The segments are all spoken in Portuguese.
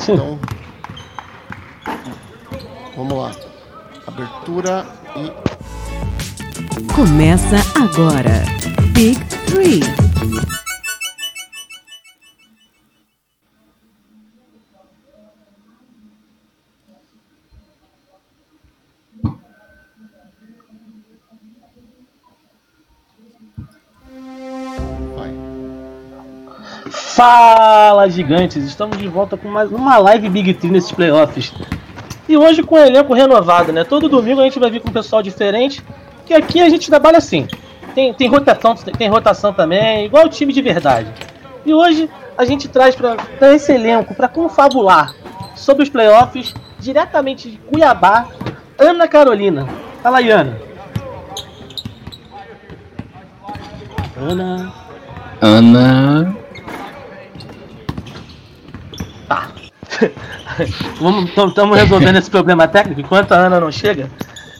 Então, vamos lá. Abertura e. Começa agora. Big Three. Fala, gigantes! Estamos de volta com mais uma live Big Tree nesses playoffs. E hoje com o elenco renovado, né? Todo domingo a gente vai vir com um pessoal diferente, que aqui a gente trabalha assim. Tem, tem rotação, tem rotação também, igual o time de verdade. E hoje a gente traz para esse elenco para confabular sobre os playoffs diretamente de Cuiabá, Ana Carolina. Fala aí, Ana. Ana. Ana. Estamos resolvendo esse problema técnico enquanto a Ana não chega.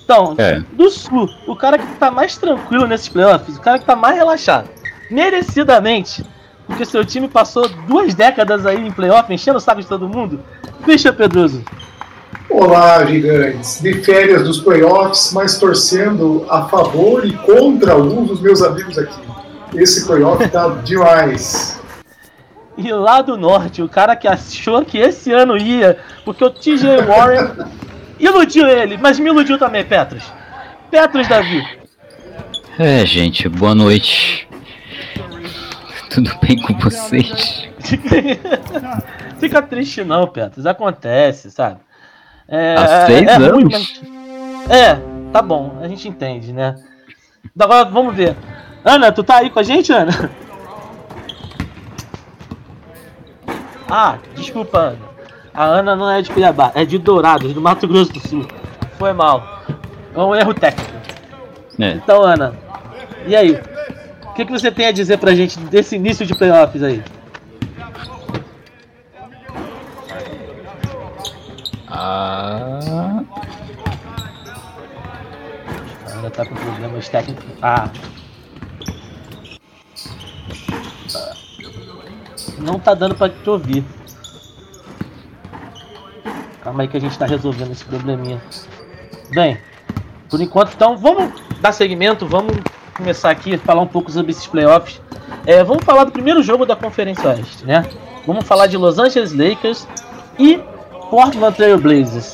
Então, É. do Sul, o cara que tá mais tranquilo nesses playoffs, o cara que tá mais relaxado, merecidamente, porque seu time passou duas décadas aí em playoff, enchendo o saco de todo mundo, Christian Pedroso. Olá, gigantes. De férias dos playoffs, mas torcendo a favor e contra alguns dos meus amigos aqui. Esse playoff tá demais. E lá do Norte, o cara que achou que esse ano ia, porque o TJ Warren iludiu ele, mas me iludiu também, Petros. Petros Davi. É, gente, boa noite. Tudo bem com vocês? Fica triste não, Petros. Acontece, sabe? É, Há seis é ruim, anos? mas- É, tá bom, a gente entende, né? Agora vamos ver. Ana, tu tá aí com a gente, Ana? Ah, desculpa, Ana. A Ana não é de Cuiabá, é de Dourados, do Mato Grosso do Sul. Foi mal. É um erro técnico. É, Então, Ana, e aí? O que, que você tem a dizer pra gente desse início de playoffs aí? ah, A Ana tá com problemas técnicos. Ah. Não tá dando pra te ouvir. Calma aí que a gente tá resolvendo esse probleminha. Bem, por enquanto, então, vamos dar seguimento, vamos começar aqui a falar um pouco sobre esses playoffs. É, vamos falar do primeiro jogo da Conferência Oeste, né? Vamos falar de Los Angeles Lakers e Portland Trail Blazers.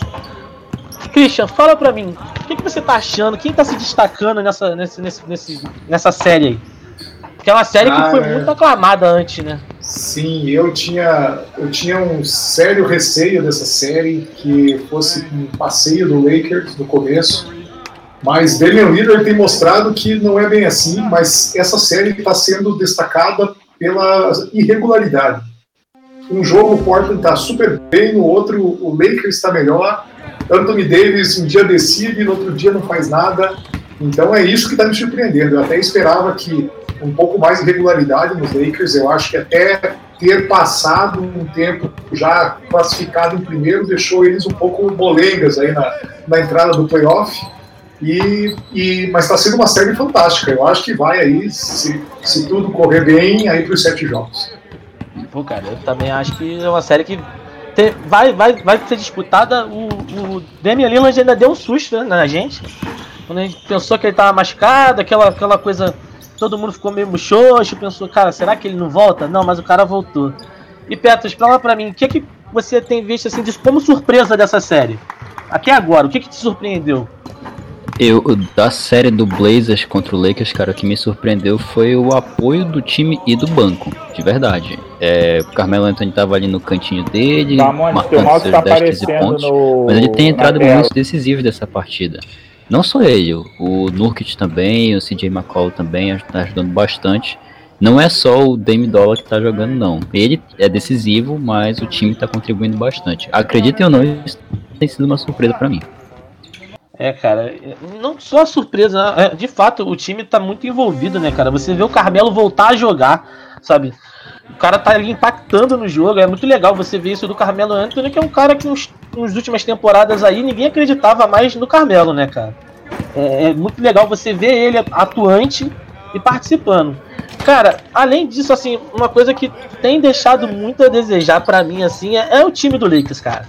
Christian, fala pra mim, o que, que você tá achando? Quem tá se destacando nessa, nesse, nesse, nesse- nessa série aí? Porque é uma série que Ah, foi é. muito aclamada antes, né? Sim, eu tinha, eu tinha um sério receio dessa série que fosse um passeio do Lakers no começo. Mas Damian Lillard tem mostrado que não é bem assim, mas essa série está sendo destacada pela irregularidade. Um jogo o Portland está super bem, no outro o Lakers está melhor. Anthony Davis um dia decide, no outro dia não faz nada. Então é isso que está me surpreendendo. Eu até esperava que um pouco mais de regularidade nos Lakers. Eu acho que até ter passado um tempo já classificado em primeiro deixou eles um pouco molengas aí na, na entrada do playoff. E, e, mas está sendo uma série fantástica. Eu acho que vai aí, se, se tudo correr bem, aí para os sete jogos. Pô, cara, eu também acho que é uma série que vai, vai, vai ser disputada. O, o Damian Lillard ainda deu um susto né, na gente. Quando a gente pensou que ele tava machucado, aquela, aquela coisa. Todo mundo ficou meio muxoxo, pensou, cara, será que ele não volta? Não, mas o cara voltou. E Petros, fala pra mim, o que, que você tem visto assim de, como surpresa dessa série? Aqui agora, o que, que te surpreendeu? eu, da série do Blazers contra o Lakers, cara, o que me surpreendeu foi o apoio do time e do banco, de verdade. É, o Carmelo Anthony tava ali no cantinho dele, teu marcando seus tá 10, 15 aparecendo pontos. no. Mas ele tem entrado momentos decisivos dessa partida. Não só ele, o- Nurkic também, o CJ McCall também está ajudando bastante. Não é só o Dame Dollar que tá jogando, não. Ele é decisivo, mas o time tá contribuindo bastante. Acreditem ou não, isso tem sido uma surpresa pra mim. É, cara, não só surpresa, é, de fato, o time tá muito envolvido, né, cara? Você vê o Carmelo voltar a jogar, sabe? O cara tá ali impactando no jogo, é muito legal você ver isso do Carmelo Anthony, que é um cara que nos, nas últimas temporadas aí ninguém acreditava mais no Carmelo, né, cara? É, é muito legal você ver ele atuante e participando. Cara, além disso, assim, uma coisa que tem deixado muito a desejar pra mim, assim, é, é o time do Lakers, cara.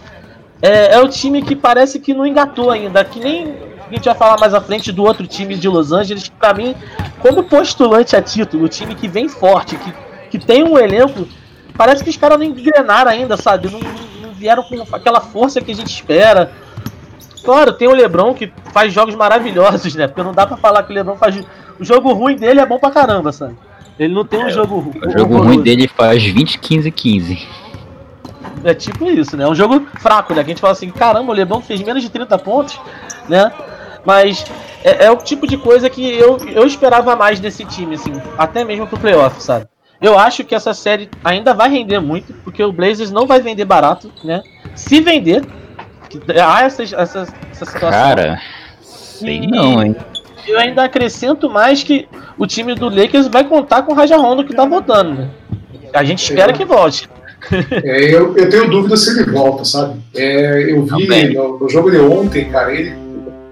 É, é o time que parece que não engatou ainda, que nem a gente vai falar mais à frente do outro time de Los Angeles, que pra mim, como postulante a título, o time que vem forte, que, que tem um elenco, parece que os caras não engrenaram ainda, sabe? Não, não vieram com aquela força que a gente espera. Claro, tem o Lebron que faz jogos maravilhosos, né? Porque não dá pra falar que o Lebron faz. O jogo ruim dele é bom pra caramba, sabe? Ele não tem um jogo ruim. O jogo ruim dele faz 20, 15, 15. É tipo isso, né? É um jogo fraco, né? Que a gente fala assim, caramba, o Lebron fez menos de 30 pontos, né? Mas é, é o tipo de coisa que eu, eu esperava mais desse time, assim, até mesmo pro playoff, sabe? Eu acho que essa série ainda vai render muito, porque o Blazers não vai vender barato, né? Se vender, há essa, essa, essa situação. Cara, sei não, hein? Eu ainda acrescento mais que o time do Lakers vai contar com o Raja Rondo que tá voltando, né? A gente espera que volte. É, eu, eu tenho dúvida se ele volta, sabe? É, eu vi no, no, jogo de ontem, cara, ele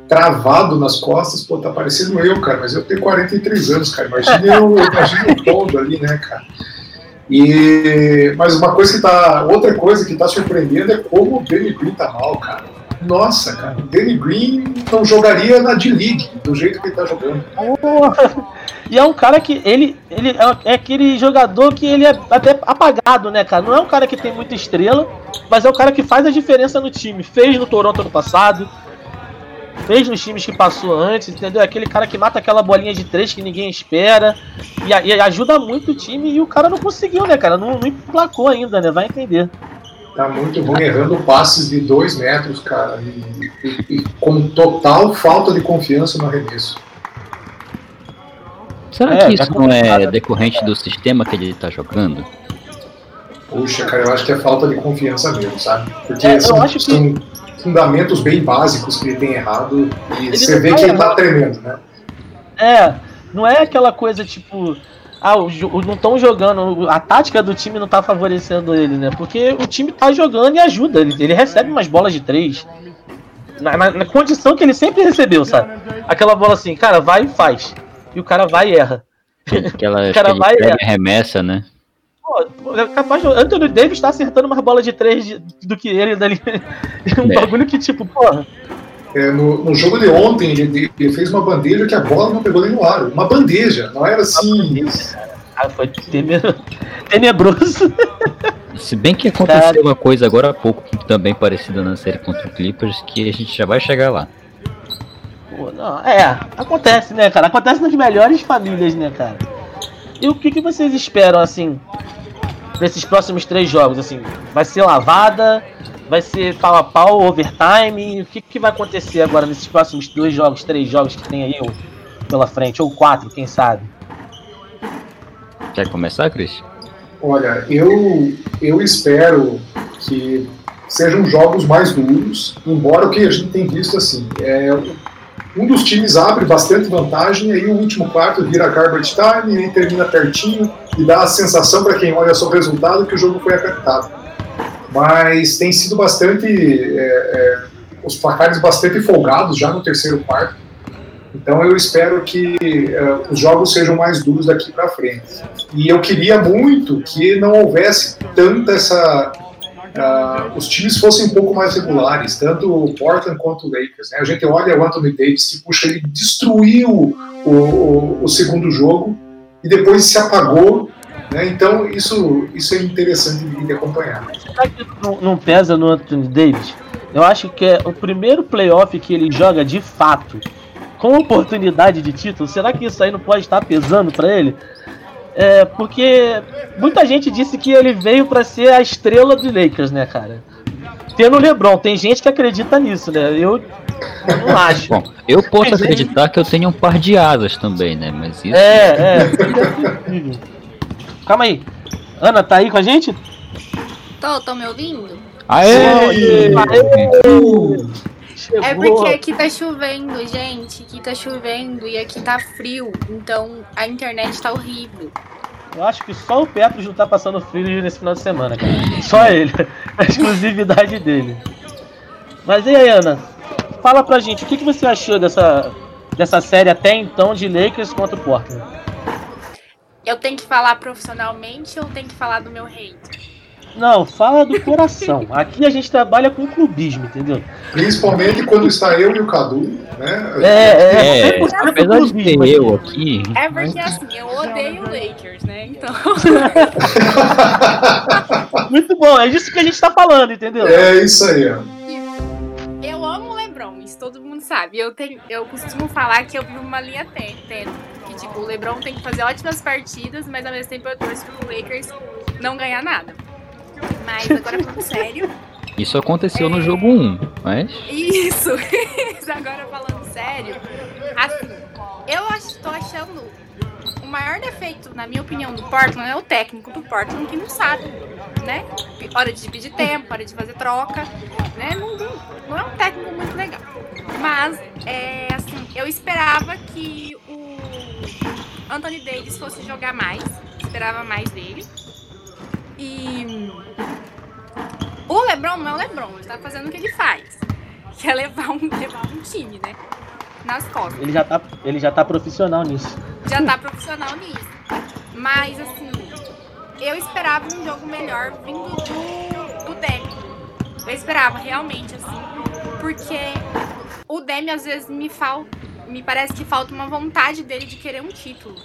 travado nas costas, pô, tá parecendo eu, cara, mas eu tenho 43 anos, cara. Imagina eu, imagina o todo ali, né, cara? E, mas uma coisa que tá. Outra coisa que tá surpreendendo é como o Danny Green tá mal, cara. Nossa, cara, o Danny Green não jogaria na D-League do jeito que ele tá jogando. E é um cara que ele, ele é aquele jogador que ele é até apagado, né, cara? Não é um cara que tem muita estrela, mas é o cara que faz a diferença no time. Fez no Toronto ano passado, fez nos times que passou antes, entendeu? Aquele cara que mata aquela bolinha de três que ninguém espera e, e ajuda muito o time e o cara não conseguiu, né, cara? Não, não emplacou ainda, né? Vai entender. Tá muito ruim, errando passes de dois metros, cara, e, e, e com total falta de confiança no arremesso. Será é, que isso não é decorrente do sistema que ele tá jogando? Puxa, cara, eu acho que é falta de confiança mesmo, sabe? Porque é, são, são, fundamentos bem básicos que ele tem errado e ele você vê que ele tá tremendo, né? É, não é aquela coisa tipo. Ah, não estão jogando, a tática do time não tá favorecendo ele, né? Porque o time tá jogando e ajuda, ele, ele recebe umas bolas de três. Na, na, na, condição que ele sempre recebeu, sabe? Aquela bola assim, cara, vai e faz. E o cara vai e erra. Aquela, o cara vai e erra. remessa, né? Pô, é capaz de. Anthony Davis tá acertando mais bolas de três de, do que ele dali. um é. bagulho que, tipo, porra. É, no, no, jogo de ontem, ele, ele, fez uma bandeja que a bola não pegou nem no ar. Uma bandeja, não era assim. Ah, foi tenebroso. Se bem que aconteceu cara... uma coisa agora há pouco, também parecida na série contra o Clippers, que a gente já vai chegar lá. Pô, não, é, acontece, né, cara? Acontece nas melhores famílias, né, cara? E o que, que vocês esperam, assim, nesses próximos três jogos? Assim, vai ser lavada? Vai ser pau a pau, overtime? O que, que vai acontecer agora nesses próximos dois jogos, três jogos que tem aí ou, pela frente? Ou quatro, quem sabe? Quer começar, Cris? Olha, eu, eu espero que sejam jogos mais duros, embora o que a gente tem visto assim, é, um dos times abre bastante vantagem, e aí o último quarto vira garbage time, e termina pertinho, e dá a sensação para quem olha só o resultado que o jogo foi apertado. Mas tem sido bastante. É, é, os placares bastante folgados já no terceiro quarto. Então eu espero que é, os jogos sejam mais duros daqui para frente. E eu queria muito que não houvesse tanta essa uh, os times fossem um pouco mais regulares, tanto o Portland quanto o Lakers. Né? A gente olha o Anthony Davis, que puxa, ele destruiu o, o, o segundo jogo e depois se apagou. Né? Então isso, isso é interessante de, acompanhar. Será que não, não pesa no Anthony Davis? Eu acho que é o primeiro playoff que ele joga de fato com oportunidade de título. Será que isso aí não pode estar pesando para ele? É, porque muita gente disse que ele veio para ser a estrela do Lakers, né, cara? Tendo o LeBron, tem gente que acredita nisso, né? Eu, não acho. Bom, eu posso Mas acreditar ele... que eu tenho um par de asas também, né? Mas isso. É, é. Calma aí. Ana, tá aí com a gente? Tô, tô me ouvindo? Aê! Aê! Aê! Chegou. É porque aqui tá chovendo, gente. Aqui tá chovendo e aqui tá frio. Então a internet tá horrível. Eu acho que só o Petros não tá passando frio nesse final de semana, cara. Só ele. A exclusividade dele. Mas e aí, Ana? Fala pra gente, o que, que você achou dessa, dessa série até então de Lakers contra o Portland? Eu tenho que falar profissionalmente ou tenho que falar do meu hate? Não, fala do coração. Aqui a gente trabalha com clubismo, entendeu? Principalmente quando está eu e o Cadu, né? É, É, 100% apesar de ter eu aqui, É porque assim, eu odeio o Lakers, né? Então. Muito bom, é disso que a gente tá falando, entendeu? É isso aí, ó. Eu amo o LeBron, isso todo mundo sabe. Eu, tenho, eu costumo falar que eu vivo uma linha tê- tênue. Que, tipo, o LeBron tem que fazer ótimas partidas, mas ao mesmo tempo eu torço pro Lakers não ganhar nada. Mas agora falando sério. isso aconteceu no jogo 1, mas Isso! Isso, agora falando sério. Assim, eu tô achando o maior defeito, na minha opinião, do Portland é o técnico do Portland que não sabe, né? Hora de dividir tempo, hora de fazer troca, né? Não, não- não é um técnico muito legal. Mas, é, assim, eu esperava que o Anthony Davis fosse jogar mais. Esperava mais dele. E o LeBron não é o LeBron, ele tá fazendo o que ele faz. Que é levar um, levar um time, né? Nas costas. Ele já tá, ele já tá profissional nisso. Já tá profissional nisso. Mas, assim, eu esperava um jogo melhor vindo do, do Demi. Eu esperava, realmente, assim. Porque o Demi, às vezes, me falta. Me parece que falta uma vontade dele de querer um título.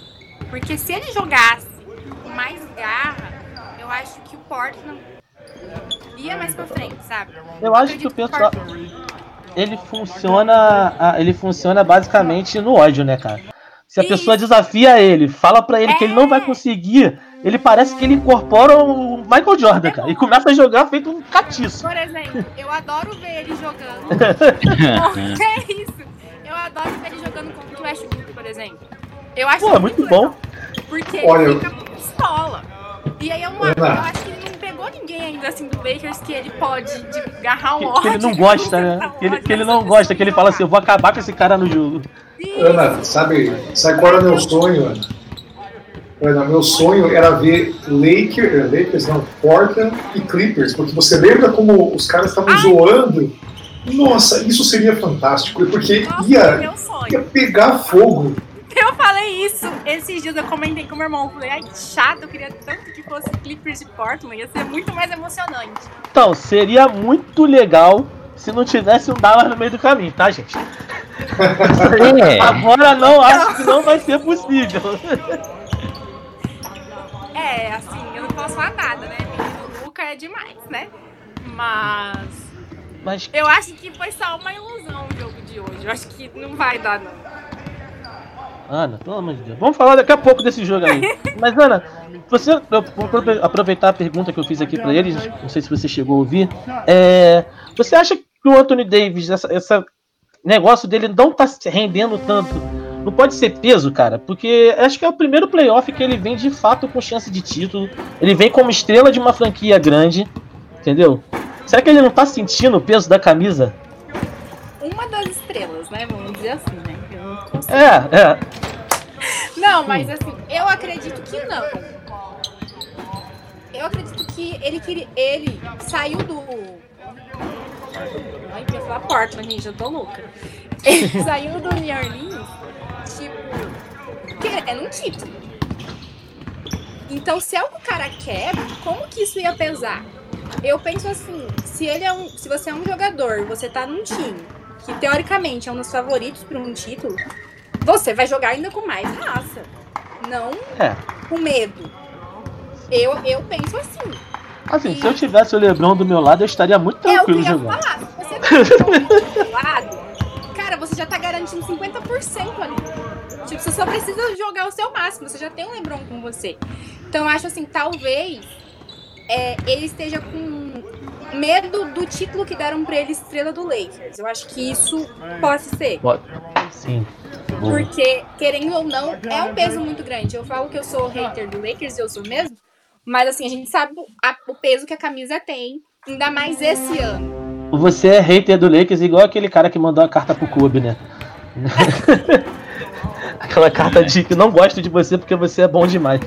Porque se ele jogasse com mais garra, eu acho que o Portland ia mais pra frente, sabe? Eu acho que o pessoal. Ele funciona. Ele funciona basicamente no ódio, né, cara? Se a pessoa desafia ele, fala pra ele que ele não vai É. conseguir, ele parece que ele incorpora o Michael Jordan, cara. E começa a jogar feito um catiço. Por exemplo, eu adoro ver ele jogando. é isso. Eu adoro ver ele jogando contra o Westbrook, por exemplo. Eu acho Pô, é muito legal, bom. Porque Olha, ele fica com pistola. E aí é uma, eu acho que ele não pegou ninguém ainda assim do Lakers que ele pode de agarrar um Que, ódio. que ele não gosta, né? Que ele, que ele não gosta, que ele fala assim, eu vou acabar com esse cara no jogo. Isso. Ana, sabe, sabe qual era meu sonho, Ana? Ana, meu sonho era ver Lakers, Lakers não, Portland e Clippers, porque você lembra como os caras estavam zoando? Nossa, isso seria fantástico, porque Nossa, ia, ia pegar fogo. Eu falei isso esses dias, eu comentei com meu irmão. Falei, ai, que chato, eu queria tanto que fosse Clippers de Portland. Ia ser muito mais emocionante. Então, seria muito legal se não tivesse um Dallas no meio do caminho, tá, gente? é, Agora não, acho que não vai ser possível. É, assim, eu não posso falar nada, né? Menino Luca é demais, né? Mas Mas eu acho que foi só uma ilusão o jogo de hoje. Eu acho que não vai dar, não. Ana, pelo amor de Deus. Vamos falar daqui a pouco desse jogo aí. Mas, Ana, você. Eu vou aprove- aproveitar a pergunta que eu fiz aqui pra eles. Não sei se você chegou a ouvir. É, você acha que o Anthony Davis, essa, essa negócio dele não tá se rendendo tanto? Não pode ser peso, cara, porque acho que é o primeiro playoff que ele vem de fato com chance de título. Ele vem como estrela de uma franquia grande, entendeu? Será que ele não tá sentindo o peso da camisa? Uma das estrelas, né? Vamos dizer assim, É, é. Não, mas assim, eu acredito que não. Eu acredito que ele queria. Ele saiu do. Ai, ia falar Portland, gente, eu tô louca. Ele saiu do New Orleans, tipo, querendo um título. Então, se é o que o cara quer, como que isso ia pesar? Eu penso assim, se ele é um. Se você é um jogador, você tá num time que teoricamente é um dos favoritos para um título, você vai jogar ainda com mais raça. Não É. com medo. Eu, eu penso assim. Assim, se eu tivesse o Lebron do meu lado, eu estaria muito É o que eu tranquilo ia jogando. falar. Se você tá do outro lado, cara, você já tá garantindo 50% ali. Tipo, você só precisa jogar o seu máximo. Você já tem um Lebron com você. Então, eu acho assim, talvez é, ele esteja com medo do título que deram pra ele estrela do Lakers. Eu acho que isso pode ser. Sim. Porque, querendo ou não, é um peso muito grande. Eu falo que eu sou hater do Lakers, eu sou mesmo. Mas assim, a gente sabe o, a- o peso que a camisa tem. Ainda mais esse ano. Você é hater do Lakers igual aquele cara que mandou a carta pro Kobe, né? Aquela carta de que não gosto de você porque você é bom demais.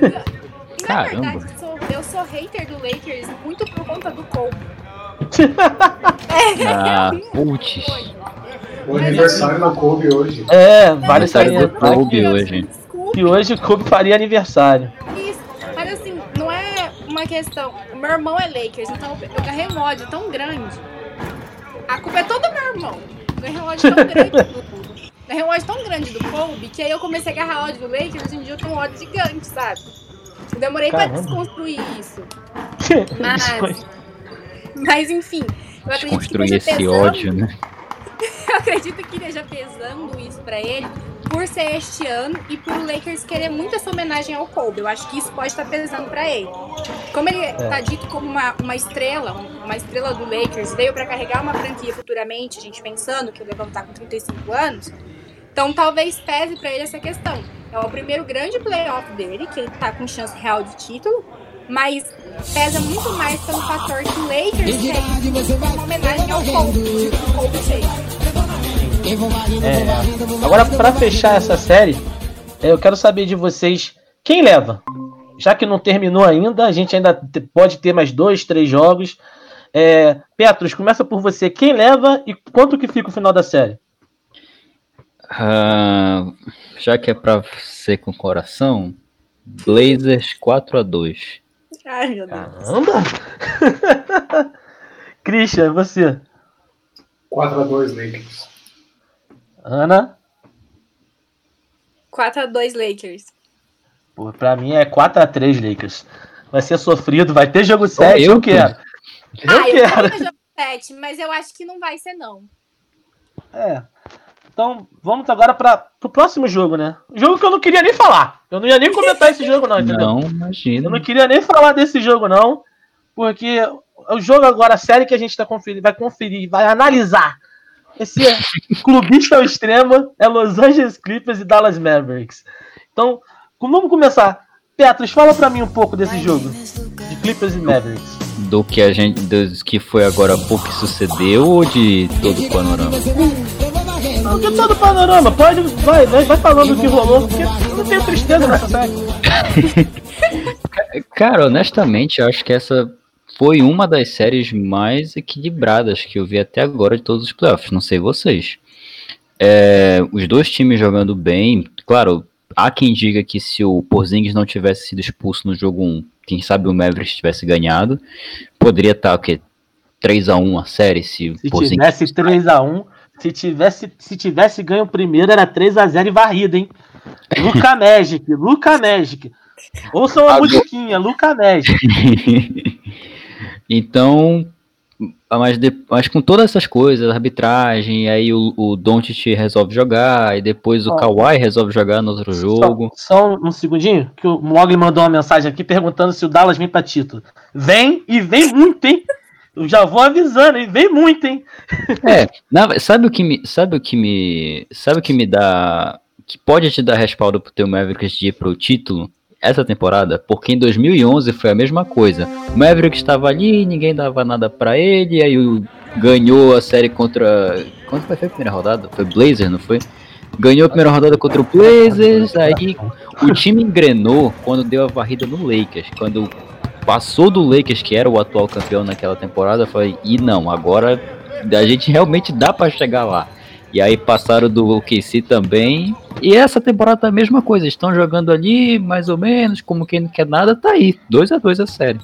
Na Caramba. verdade, eu sou, hater do Lakers muito por conta do Kobe. ah, putz. O aniversário do Kobe hoje. É, vale saber. do Kobe hoje. Desculpa, que hoje o Kobe faria aniversário. Isso, mas assim, não é uma questão. Meu irmão é Lakers, então eu ganhei um ódio tão grande. A culpa é toda do meu irmão. Ganhei um ódio tão grande do. Ganhei um ódio tão grande do Kobe que aí eu comecei a agarrar ódio do Lakers. Hoje em dia eu tenho um ódio gigante, sabe? Eu demorei Caramba. pra desconstruir isso. Mas, mas enfim, eu acredito que Construir esteja esse pesando- ódio, né? eu acredito que esteja pesando isso pra ele por ser este ano e por o Lakers querer muito essa homenagem ao Kobe. Eu acho que isso pode estar pesando pra ele. Como ele É. tá dito como uma, uma estrela, uma estrela do Lakers, veio pra carregar uma franquia futuramente, a gente pensando que o LeBron tá com 35 anos, então talvez pese pra ele essa questão. É o primeiro grande playoff dele, que ele tá com chance real de título, mas pesa muito mais pelo fator que o Lakers tem uma homenagem ao fez. É, agora, pra fechar essa série, eu quero saber de vocês quem leva. Já que não terminou ainda, a gente ainda pode ter mais dois, três jogos. É, Petros, começa por você. Quem leva e quanto que fica o final da série? Ah, já que é pra ser com coração, Blazers 4 a 2 Ai, meu Deus. Caramba! Christian, você. 4x2 Lakers. Ana? 4x2 Lakers. Pô, pra mim é 4x3 Lakers. Vai ser sofrido, vai ter jogo 7, eu, eu quero. Eu ah, eu quero. quero jogo 7, mas eu acho que não vai ser, não. É. Então, vamos agora para o próximo jogo, né? Jogo que eu não queria nem falar. Eu não ia nem comentar esse jogo, não, entendeu? Não, Eu imagina. não queria nem falar desse jogo, não. Porque o jogo agora, a série que a gente tá conferindo, vai conferir, vai analisar. Esse é clubista ao extremo é Los Angeles Clippers e Dallas Mavericks. Então, vamos começar. Petros, fala pra mim um pouco desse jogo. De Clippers e Mavericks. Do que a gente. Do que foi agora pouco que sucedeu ou de todo o panorama? De todo panorama, pode, vai, vai, vai falando o que rolou, porque eu não tenho tristeza nessa série. Cara, honestamente, eu acho que essa foi uma das séries mais equilibradas que eu vi até agora de todos os playoffs. Não sei vocês. É, os dois times jogando bem. Claro, há quem diga que se o Porzingis não tivesse sido expulso no jogo 1, quem sabe o Mavericks tivesse ganhado, poderia estar o quê? 3 a 1 a série se o Se Porzingis tivesse 3x1, se tivesse, se tivesse ganho o primeiro, era 3x0 e varrida, hein? Luca Magic, Luca Magic. Ouçam a musiquinha, Luca Magic. Então, mas, de- mas com todas essas coisas, arbitragem, aí o, o Doncic resolve jogar, e depois o Ó. Kawhi resolve jogar no outro jogo. Só, só um segundinho, que o Mogli mandou uma mensagem aqui perguntando se o Dallas vem pra título. Vem e vem muito, hein? Eu já vou avisando, hein? Vem muito, hein? É, na- sabe o que me, sabe o que me, sabe o que me dá, que pode te dar respaldo pro teu Mavericks de ir pro título essa temporada? Porque em 2011 foi a mesma coisa. O Mavericks estava ali, ninguém dava nada pra ele, aí o, ganhou a série contra, quando foi a primeira rodada? Foi Blazers, não foi? Ganhou a primeira rodada contra o Blazers, aí o time engrenou quando deu a varrida no Lakers, quando passou do Lakers, que era o atual campeão naquela temporada, foi e não, agora a gente realmente dá pra chegar lá. E aí passaram do OKC também. E essa temporada tá a mesma coisa, estão jogando ali mais ou menos, como quem não quer nada, tá aí, 2 a 2 a série.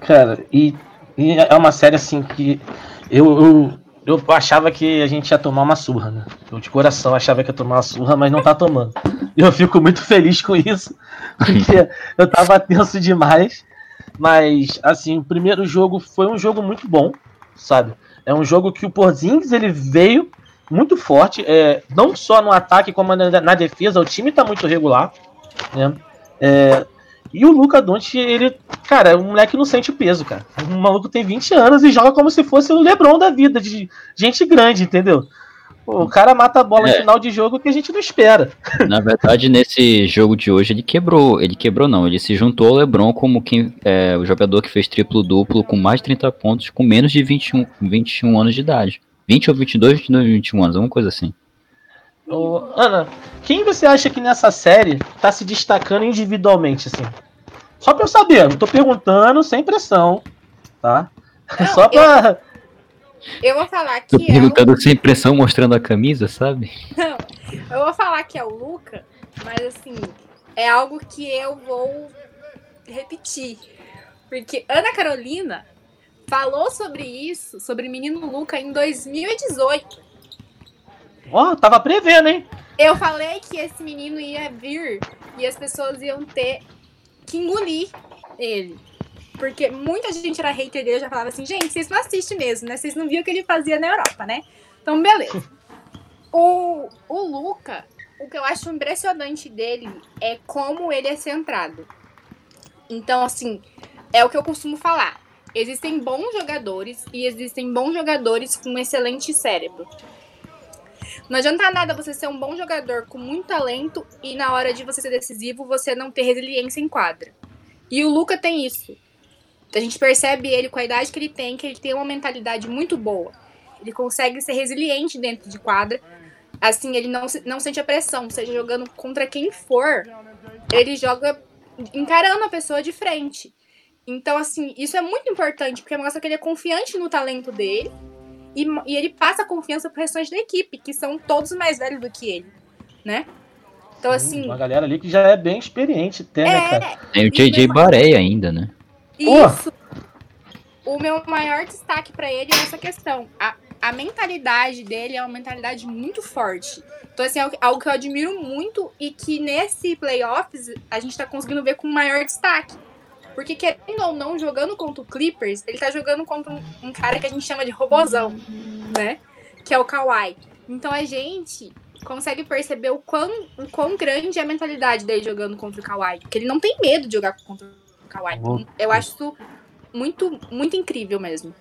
Cara, e, e é uma série assim que eu, eu, eu achava que a gente ia tomar uma surra, né? Eu de coração achava que ia tomar uma surra, mas não tá tomando. E eu fico muito feliz com isso, porque eu tava tenso demais. Mas, assim, o primeiro jogo foi um jogo muito bom, sabe? É um jogo que o Porzingis, ele veio muito forte, é, não só no ataque como na, defesa, o time tá muito regular, né? É, e o Luca Doncic, ele, cara, o moleque não sente o peso, cara. O maluco tem 20 anos e joga como se fosse o LeBron da vida, de gente grande, entendeu? O cara mata a bola É. no final de jogo que a gente não espera. Na verdade, nesse jogo de hoje, ele quebrou. Ele quebrou, não. Ele se juntou ao LeBron como quem, é, o jogador que fez triplo-duplo com mais de 30 pontos, com menos de 21, 21 anos de idade. 20 ou 22, 22, 21 anos, alguma coisa assim. Ô, Ana, quem você acha que nessa série tá se destacando individualmente, assim? Só pra eu saber, não tô perguntando sem pressão, tá? Não, Só pra. Eu vou falar Tô que é o... perguntando sem pressão, mostrando a camisa, sabe? Eu vou falar que é o Luca, mas assim, é algo que eu vou repetir. Porque Ana Carolina falou sobre isso, sobre Menino Luca, em 2018. Ó, tava prevendo, hein? Eu falei que esse menino ia vir e as pessoas iam ter que engolir ele. Porque muita gente era hater dele, já falava assim, gente, vocês não assistem mesmo, né? Vocês não viram o que ele fazia na Europa, né? Então, beleza. O, o Luca, o que eu acho impressionante dele é como ele é centrado. Então, assim, é o que eu costumo falar. Existem bons jogadores e existem bons jogadores com um excelente cérebro. Não adianta nada você ser um bom jogador com muito talento e na hora de você ser decisivo você não ter resiliência em quadra. E o Luca tem isso. A gente percebe ele com a idade que ele tem, que ele tem uma mentalidade muito boa. Ele consegue ser resiliente dentro de quadra. Assim, ele não, não sente a pressão, seja jogando contra quem for, ele joga encarando a pessoa de frente. Então, assim, isso é muito importante, porque mostra que ele é confiante no talento dele e, e ele passa a confiança pro restante da equipe, que são todos mais velhos do que ele, né? Então, assim. Uma galera ali que já é bem experiente, até, né, é, cara? Tem o JJ Baré ainda, né? Isso. O meu maior destaque pra ele é essa questão. A, a mentalidade dele é uma mentalidade muito forte. Então, assim, é algo que eu admiro muito e que nesse playoffs a gente tá conseguindo ver com maior destaque. Porque, querendo ou não, jogando contra o Clippers, ele tá jogando contra um, um cara que a gente chama de robozão, né? Que é o Kawhi. Então a gente consegue perceber o quão, o quão grande é a mentalidade dele jogando contra o Kawhi. Porque ele não tem medo de jogar contra o Kawhi. Eu acho isso muito, muito incrível mesmo.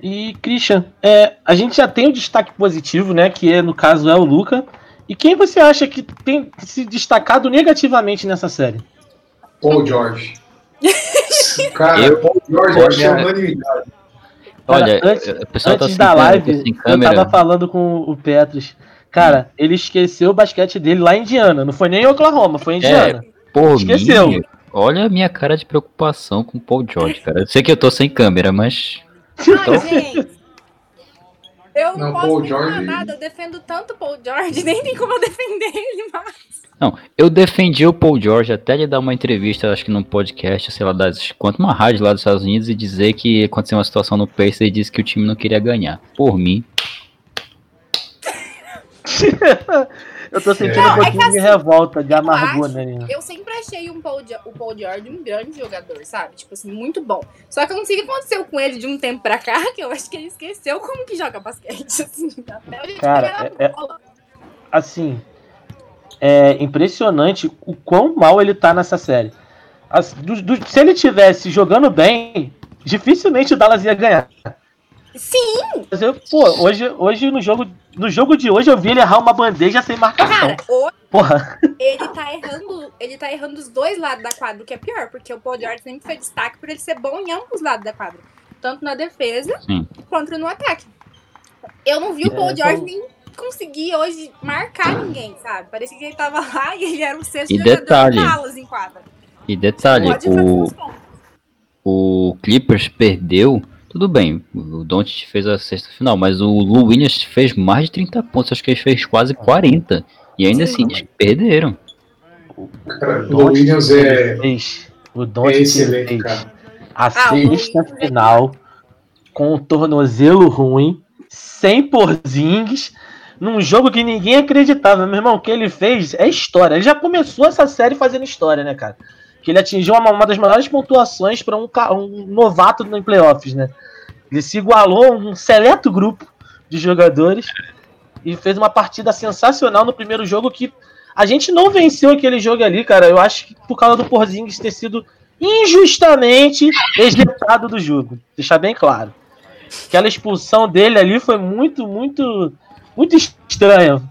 E, Christian, é, a gente já tem o destaque positivo, né? Que é, no caso é o Luca. E quem você acha que tem se destacado negativamente nessa série? Paul George. Cara, Eu- Paul George eu achei Olha- unanimidade. Olha, Cara, antes- o pessoal tá Antes sem da câmera, live, tá eu tava falando com o Petros. Cara, ele esqueceu o basquete dele lá em Indiana. Não foi nem em Oklahoma, foi em Indiana. Por Esqueceu. mim, olha a minha cara de preocupação com o Paul George, cara. Eu sei que eu tô sem câmera, mas. Ai, gente. Eu não, Não, posso Paul George- nada, eu defendo tanto o Paul George, nem tem como eu defender ele mais. Não, eu defendi o Paul George até ele dar uma entrevista, acho que num podcast, sei lá, das quanto uma rádio lá dos Estados Unidos e dizer que aconteceu uma situação no Pacers e disse que o time não queria ganhar. Por mim, Eu tô sentindo Não, um é pouquinho de assim, revolta, de amargor, acho- né? Eu sempre achei um Paul, o Paul George um grande jogador, sabe? Tipo assim, muito bom. Só que eu não sei o que aconteceu com ele de um tempo pra cá, que eu acho que ele esqueceu como que joga basquete, assim. Até hoje Cara, é- na bola. Assim, é impressionante o quão mal ele tá nessa série. As- do- do- se ele tivesse jogando bem, dificilmente o Dallas ia ganhar. Sim, Mas eu, pô, hoje, hoje no jogo, no jogo de hoje eu vi ele errar uma bandeja sem marcação. cara, hoje Porra. ele tá errando, ele tá errando os dois lados da quadra, o que é pior, porque o Paul George sempre foi destaque por ele ser bom em ambos lados da quadra. Tanto na defesa Sim. quanto no ataque. Eu não vi o É, Paul George então- nem conseguir hoje marcar ninguém, sabe? Parecia que ele tava lá e ele era o sexto E jogador detalhe, Dallas em quadra. e detalhe, o, o Clippers perdeu. Tudo bem, o Doncic fez a sexta final, mas o Lou Williams fez mais de 30 pontos, acho que ele fez quase 40. E ainda Sim. assim, eles perderam. Cara, o Williams é, fez. O é Doncic excelente, fez cara. a Ah, sexta é final com o tornozelo ruim, sem porzingues, num jogo que ninguém acreditava. Meu irmão, o que ele fez é história. Ele já começou essa série fazendo história, né, cara? Que ele atingiu uma, uma das maiores pontuações para um, um novato no playoffs, né? Ele se igualou a um seleto grupo de jogadores e fez uma partida sensacional no primeiro jogo que a gente não venceu aquele jogo ali, cara. Eu acho que por causa do Porzingis ter sido injustamente ejetado do jogo. Deixar bem claro. Aquela expulsão dele ali foi muito, muito, muito estranha.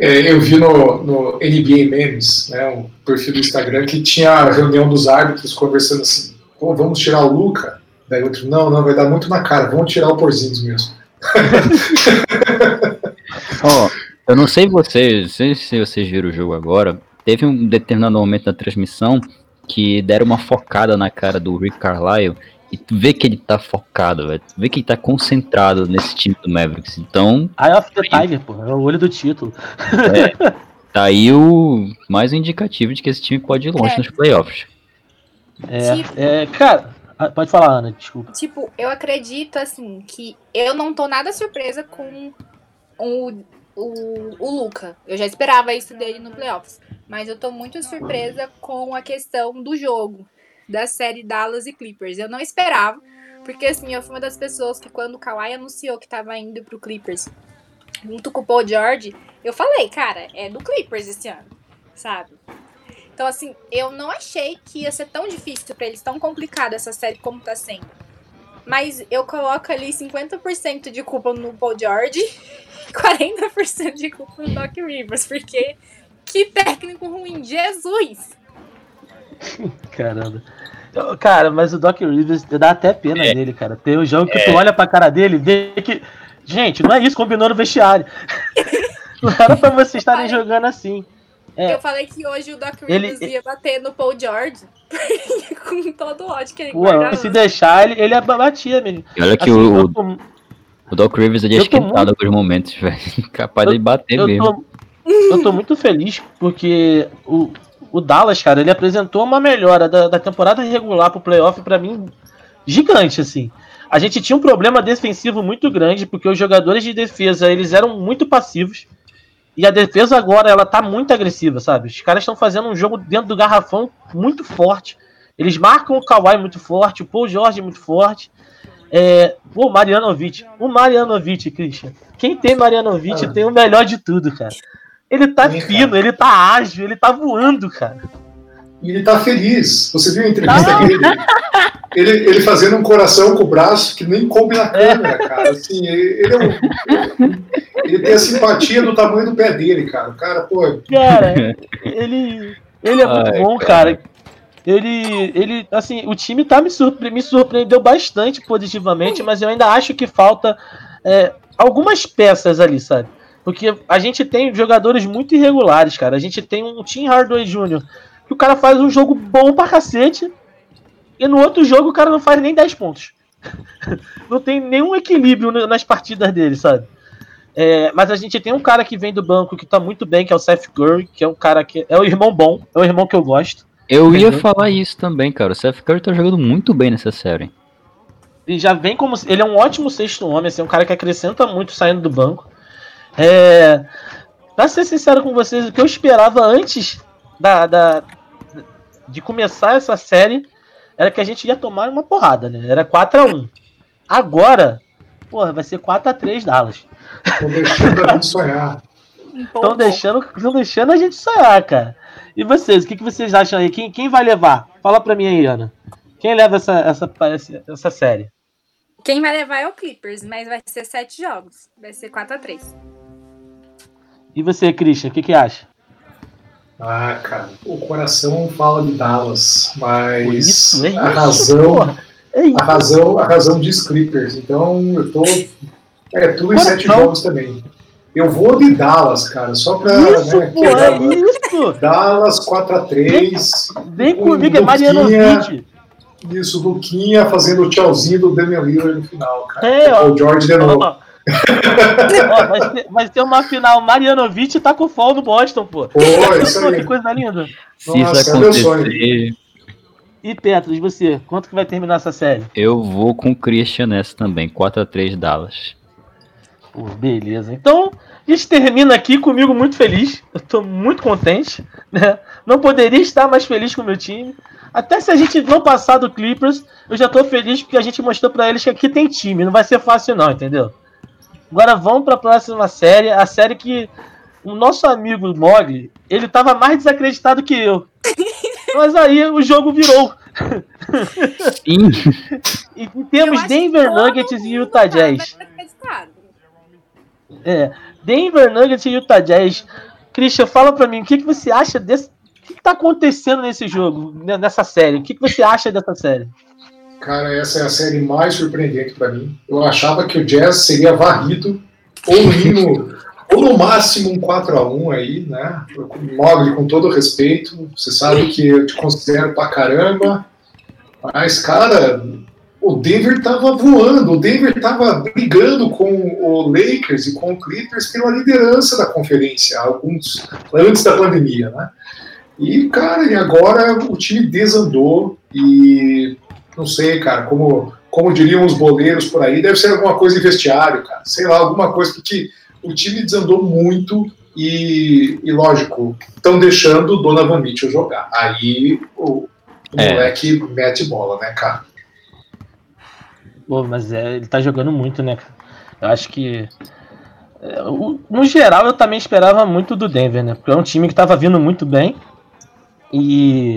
É, eu vi no, no NBA Memes, né, um perfil do Instagram, que tinha a reunião dos árbitros conversando assim: Pô, vamos tirar o Luca? Daí outro, não, não, vai dar muito na cara, vamos tirar o Porzingis mesmo. Ó, eu não sei vocês, não sei se vocês viram o jogo agora. Teve um determinado momento na transmissão que deram uma focada na cara do Rick Carlisle e tu vê que ele tá focado, velho. Tu vê que ele tá concentrado nesse time do Mavericks. Então, Eye of the Tiger, pô. É o olho do título. Tá aí o mais um indicativo de que esse time pode ir longe É. nos playoffs. É, Tipo- é, cara, ah, pode falar, Ana, desculpa. Tipo, eu acredito, assim, que eu não tô nada surpresa com o, o, o Luca. Eu já esperava isso dele no playoffs. Mas eu tô muito surpresa com a questão do jogo, da série Dallas e Clippers. Eu não esperava, porque, assim, eu fui uma das pessoas que quando o Kawhi anunciou que tava indo pro Clippers, junto com o Paul George, eu falei, cara, é do Clippers esse ano, sabe? Então, assim, eu não achei que ia ser tão difícil pra eles, tão complicado essa série como tá sendo. Mas eu coloco ali 50% de culpa no Paul George e 40% de culpa no Doc Rivers, porque que técnico ruim, Jesus! Caramba. Eu- Cara, mas o Doc Rivers dá até pena É. dele, cara. Tem um jogo que tu olha pra cara dele e vê que. Gente, não é isso, combinou no vestiário. Não era pra vocês estarem jogando assim. É. Eu falei que hoje o Doc Ele- Rivers ia bater no Paul George com todo o ódio que ele Pô, se deixar, ele, ele batia, menino. E olha que Assim, o, eu tô- o Doc Rivers ele é eu esquentado em alguns momentos, velho. Capaz de bater eu mesmo. tô, eu tô muito feliz porque o, o Dallas, cara, ele apresentou uma melhora da, da temporada regular pro playoff pra mim gigante, assim. A gente tinha um problema defensivo muito grande porque os jogadores de defesa eles eram muito passivos e a defesa agora ela tá muito agressiva, sabe? Os caras estão fazendo um jogo dentro do garrafão muito forte. Eles marcam o Kawhi muito forte, o Paul George muito forte. É, o Marianovic, o Marianovic, Christian. Quem tem Marianovic Ah. tem o melhor de tudo, cara. Ele tá Sim, fino, cara. ele tá ágil, ele tá voando, cara. E ele tá feliz. Você viu a entrevista Ah. dele? Ele, ele fazendo um coração com o braço que nem coube na câmera, cara. Assim, ele, ele é um- ele tem a simpatia do tamanho do pé dele, cara. O cara, pô, Cara, ele, ele é muito Ai, bom, cara. Ele, ele, assim, o time tá me, surpre me surpreendeu bastante positivamente, mas eu ainda acho que falta é, algumas peças ali, sabe? Porque a gente tem jogadores muito irregulares, cara. A gente tem um Tim Hardaway Jr. que o cara faz um jogo bom pra cacete e no outro jogo o cara não faz nem 10 pontos. não tem nenhum equilíbrio na- nas partidas dele, sabe? É, mas a gente tem um cara que vem do banco que tá muito bem, que é o Seth Curry, que é um cara que é o irmão bom, é o irmão que eu gosto. Eu ia Entendeu? falar isso também, cara. O Seth Curry tá jogando muito bem nessa série. Ele já vem como. Ele é um ótimo sexto homem, assim, um cara que acrescenta muito saindo do banco. É, pra ser sincero com vocês, o que eu esperava antes da, da- de começar essa série era que a gente ia tomar uma porrada, né? Era 4x1. Agora, porra, vai ser 4x3 Dallas. tô deixando a gente sonhar. Estão deixando, tão deixando a gente sonhar, cara. E vocês, o que, que vocês acham aí? Quem, quem vai levar? Fala pra mim aí, Ana. Quem leva essa, essa, essa, essa série? Quem vai levar é o Clippers, mas vai ser sete jogos. Vai ser 4x3. E você, Christian, o que, que acha? Ah, cara, o coração fala de Dallas, mas Isso, é a razão. É a razão, a razão diz Clippers. Então eu tô é tudo em sete jogos também. Eu vou de Dallas, cara, só pra Isso, né, pô, é isso! Dallas 4 a 3 Vem Com comigo, é. Marianovic. Isso, Luquinha fazendo o tchauzinho do Damian Lillard no final, cara. É, ó. o George de novo. Ó, Ó, vai, uma final Marianovic e tá com fall no Boston, pô. Pô, isso Pô, que aí. coisa linda. Se Nossa, isso é acontecer, E Petros, você, quanto que vai terminar essa série? eu vou com o Christian nessa também. 4x3 Dallas. Pô, beleza. Então, a gente termina aqui comigo muito feliz. Eu tô muito contente. Né? Não poderia estar mais feliz com o meu time. Até se a gente não passar do Clippers, eu já tô feliz porque a gente mostrou pra eles que aqui tem time. Não vai ser fácil, não, entendeu? Agora vamos pra próxima série. A série que o nosso amigo Mogli, ele tava mais desacreditado que eu. Mas aí o jogo virou. Sim, E temos Denver Nuggets e Utah Jazz. É, Denver Nuggets e Utah Jazz. Christian, fala pra mim, o que, que você acha desse. O que, que tá acontecendo nesse jogo, né, nessa série? O que, que você acha dessa série? Cara, essa é a série mais surpreendente pra mim. Eu achava que o Jazz seria varrido, ou no, ou no máximo um 4x1 aí, né? Mogli, com todo respeito, você sabe que eu te considero pra caramba, mas, cara, o Denver tava voando, o Denver tava brigando com o Lakers e com o Clippers pela liderança da conferência, alguns antes da pandemia, né? E, cara, e agora o time desandou e não sei, cara, como, como diriam os boleiros por aí, deve ser alguma coisa em vestiário, cara. Sei lá, alguma coisa, porque o time desandou muito e, e lógico, estão deixando o Donovan Mitchell jogar. Aí o, o É. moleque mete bola, né, cara? Pô, mas é, ele tá jogando muito, né? cara? Eu acho que. é, no geral, eu também esperava muito do Denver, né? Porque é um time que tava vindo muito bem. E.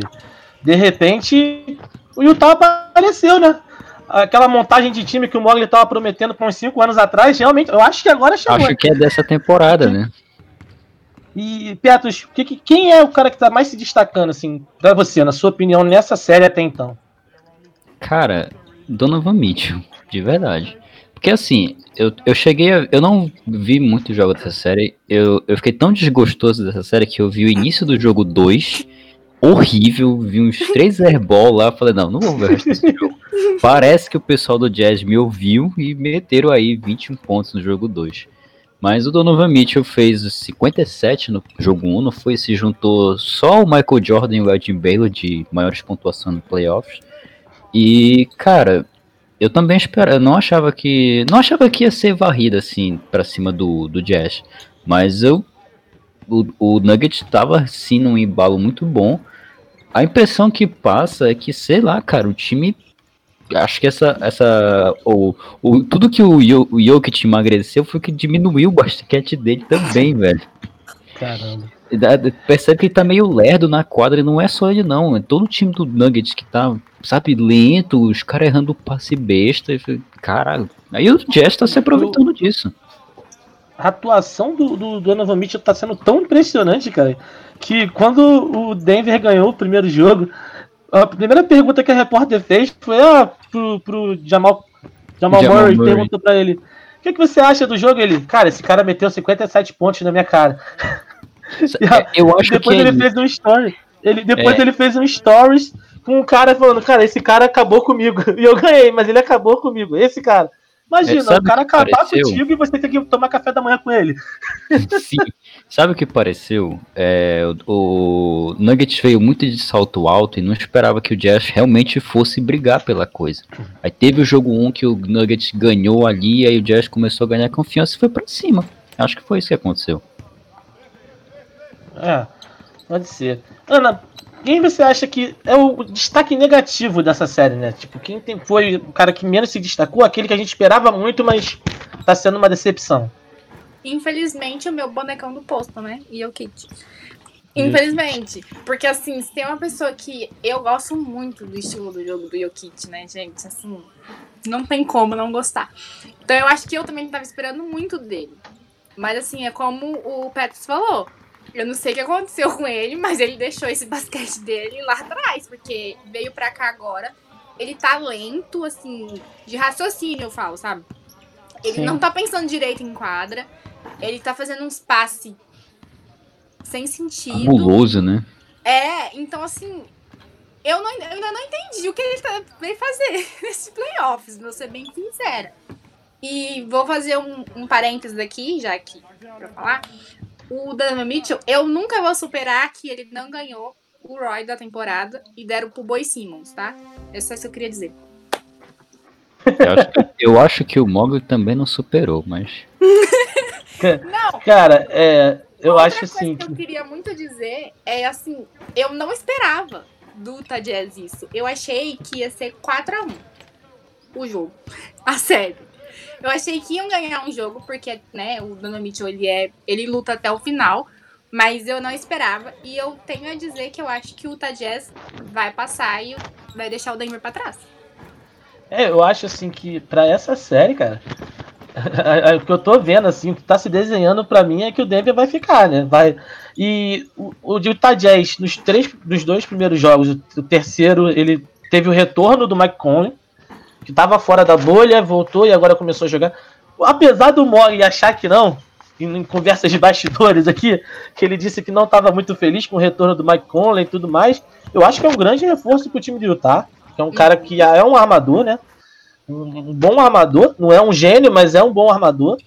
De repente, o Utah apareceu, né? Aquela montagem de time que o Mogli tava prometendo por uns 5 anos atrás, realmente, eu acho que agora chegou. Acho que é dessa temporada, né? E, Petrus, que- que- quem é o cara que tá mais se destacando, assim, pra você, na sua opinião, nessa série até então? Cara, Donovan Mitchell, de verdade. Porque assim, eu, eu cheguei a, Eu não vi muito jogo dessa série. Eu, eu fiquei tão desgostoso dessa série que eu vi o início do jogo 2. Horrível, vi uns três airball lá. Falei, não, não vou ver o resto desse jogo. Parece que o pessoal do Jazz me ouviu e meteram aí 21 pontos no jogo 2. Mas o Donovan Mitchell fez 57 no jogo 1, não foi? Se juntou só o Michael Jordan e o Elgin Baylor de maiores pontuações no playoffs. E, cara, eu também esperava, eu não achava que, não achava que ia ser varrida assim pra cima do, do Jazz, mas eu o, o Nuggets tava sim num embalo muito bom. A impressão que passa é que, sei lá, cara, o time acho que essa essa o, o tudo que o, Yo- o Jokic emagreceu foi que diminuiu o basquete dele também, velho. Caramba. Percebe que ele tá meio lerdo na quadra e não é só ele não, é todo o time do Nuggets que tá, sabe, lento, os caras errando passe besta, caralho. Aí o Jazz tá se aproveitando disso. A atuação do, do Donovan Mitchell tá sendo tão impressionante, cara, que quando o Denver ganhou o primeiro jogo, a primeira pergunta que a repórter fez foi ah, pro, pro Jamal, Jamal, Jamal Murray, Murray. perguntou pra ele, o que, que você acha do jogo? Ele, cara, esse cara meteu 57 pontos na minha cara. É, Eu acho depois que ele fez um story. Ele, depois É. ele fez um stories com um cara falando, cara, esse cara acabou comigo. E eu ganhei, mas ele acabou comigo. Esse cara. Imagina, É, o cara acabar pareceu? contigo e você ter que tomar café da manhã com ele. Sim. Sabe o que pareceu? É, o, o Nuggets veio muito de salto alto e não esperava que o Jazz realmente fosse brigar pela coisa. Aí teve o jogo 1 que o Nuggets ganhou ali, aí o Jazz começou a ganhar confiança e foi pra cima. Acho que foi isso que aconteceu. É, pode ser. Ana, quem você acha que é o destaque negativo dessa série, né? Tipo, quem tem- foi o cara que menos se destacou, aquele que a gente esperava muito, mas tá sendo uma decepção. Infelizmente, o meu bonecão do posto, né? E o Kit. Infelizmente. Porque, assim, se tem uma pessoa que eu gosto muito do estilo do jogo do Jokic, né, gente? Assim, não tem como não gostar. Então, eu acho que eu também tava esperando muito dele. Mas, assim, é como o Petros falou. Eu não sei o que aconteceu com ele, mas ele deixou esse basquete dele lá atrás. Porque veio pra cá agora. Ele tá lento, assim, de raciocínio, eu falo, sabe? Ele Sim. não tá pensando direito em quadra. Ele tá fazendo uns passes sem sentido. Cabuloso, né? É, então assim, eu, não, eu ainda não entendi o que ele tá, veio fazer nesses playoffs, vou ser bem sincera. E vou fazer um, um parênteses aqui, já que pra falar. O Donovan Mitchell, eu nunca vou superar que ele não ganhou o Roy da temporada e deram pro Boy Simmons, tá? É só isso que eu queria dizer. Eu acho, que- eu acho que o Mogli também não superou, mas. Não, Cara, é, eu Outra acho coisa assim. que eu que- queria muito dizer é assim, eu não esperava do Jazz isso. Eu achei que ia ser 4 a 1 o jogo. A sério. Eu achei que iam ganhar um jogo porque, né, o Donovan Mitchell, ele é, ele luta até o final, mas eu não esperava e eu tenho a dizer que eu acho que o Jazz vai passar e vai deixar o Denver pra trás. É, eu acho assim que pra essa série, cara, o que eu tô vendo, assim, o que tá se desenhando pra mim é que o Denver vai ficar, né? Vai. E o, o Utah Jazz, nos três dos dois primeiros jogos, o, o terceiro, ele teve o retorno do Mike Conley, que tava fora da bolha, voltou e agora começou a jogar. Apesar do Mogli achar que não, em, conversas de bastidores aqui, que ele disse que não estava muito feliz com o retorno do Mike Conley e tudo mais, eu acho que é um grande reforço pro time do Utah, que é um cara que é um armador, né? Um, bom armador, não é um gênio, mas é um bom armador.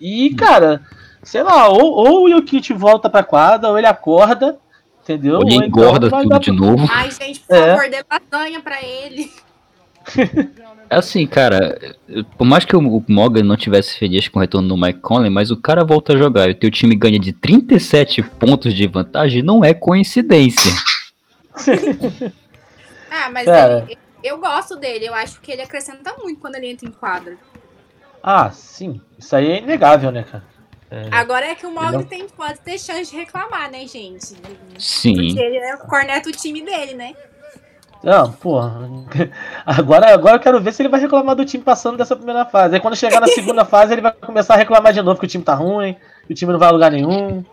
E, cara, sei lá, ou, ou o Jokic volta pra quadra, ou ele acorda, entendeu? Ou ele Ou então engorda tudo dar de novo. Ai, gente, por É. favor, dê lasanha pra ele. É Assim, cara, por mais que o Morgan não tivesse feliz com o retorno do Mike Conley, mas o cara volta a jogar e o teu time ganha de 37 pontos de vantagem, não é coincidência. Ah, mas Cara. ele- eu gosto dele. Eu acho que ele acrescenta muito quando ele entra em quadra. Ah, sim. Isso aí é inegável, né, cara? Agora é que o Mogli Não. tem, pode ter chance de reclamar, né, gente? Sim. Porque ele é o corneta o time dele, né? Não, porra. Agora, agora eu quero ver se ele vai reclamar do time passando dessa primeira fase. Aí quando chegar na segunda fase, ele vai começar a reclamar de novo que o time tá ruim, que o time não vai a lugar nenhum.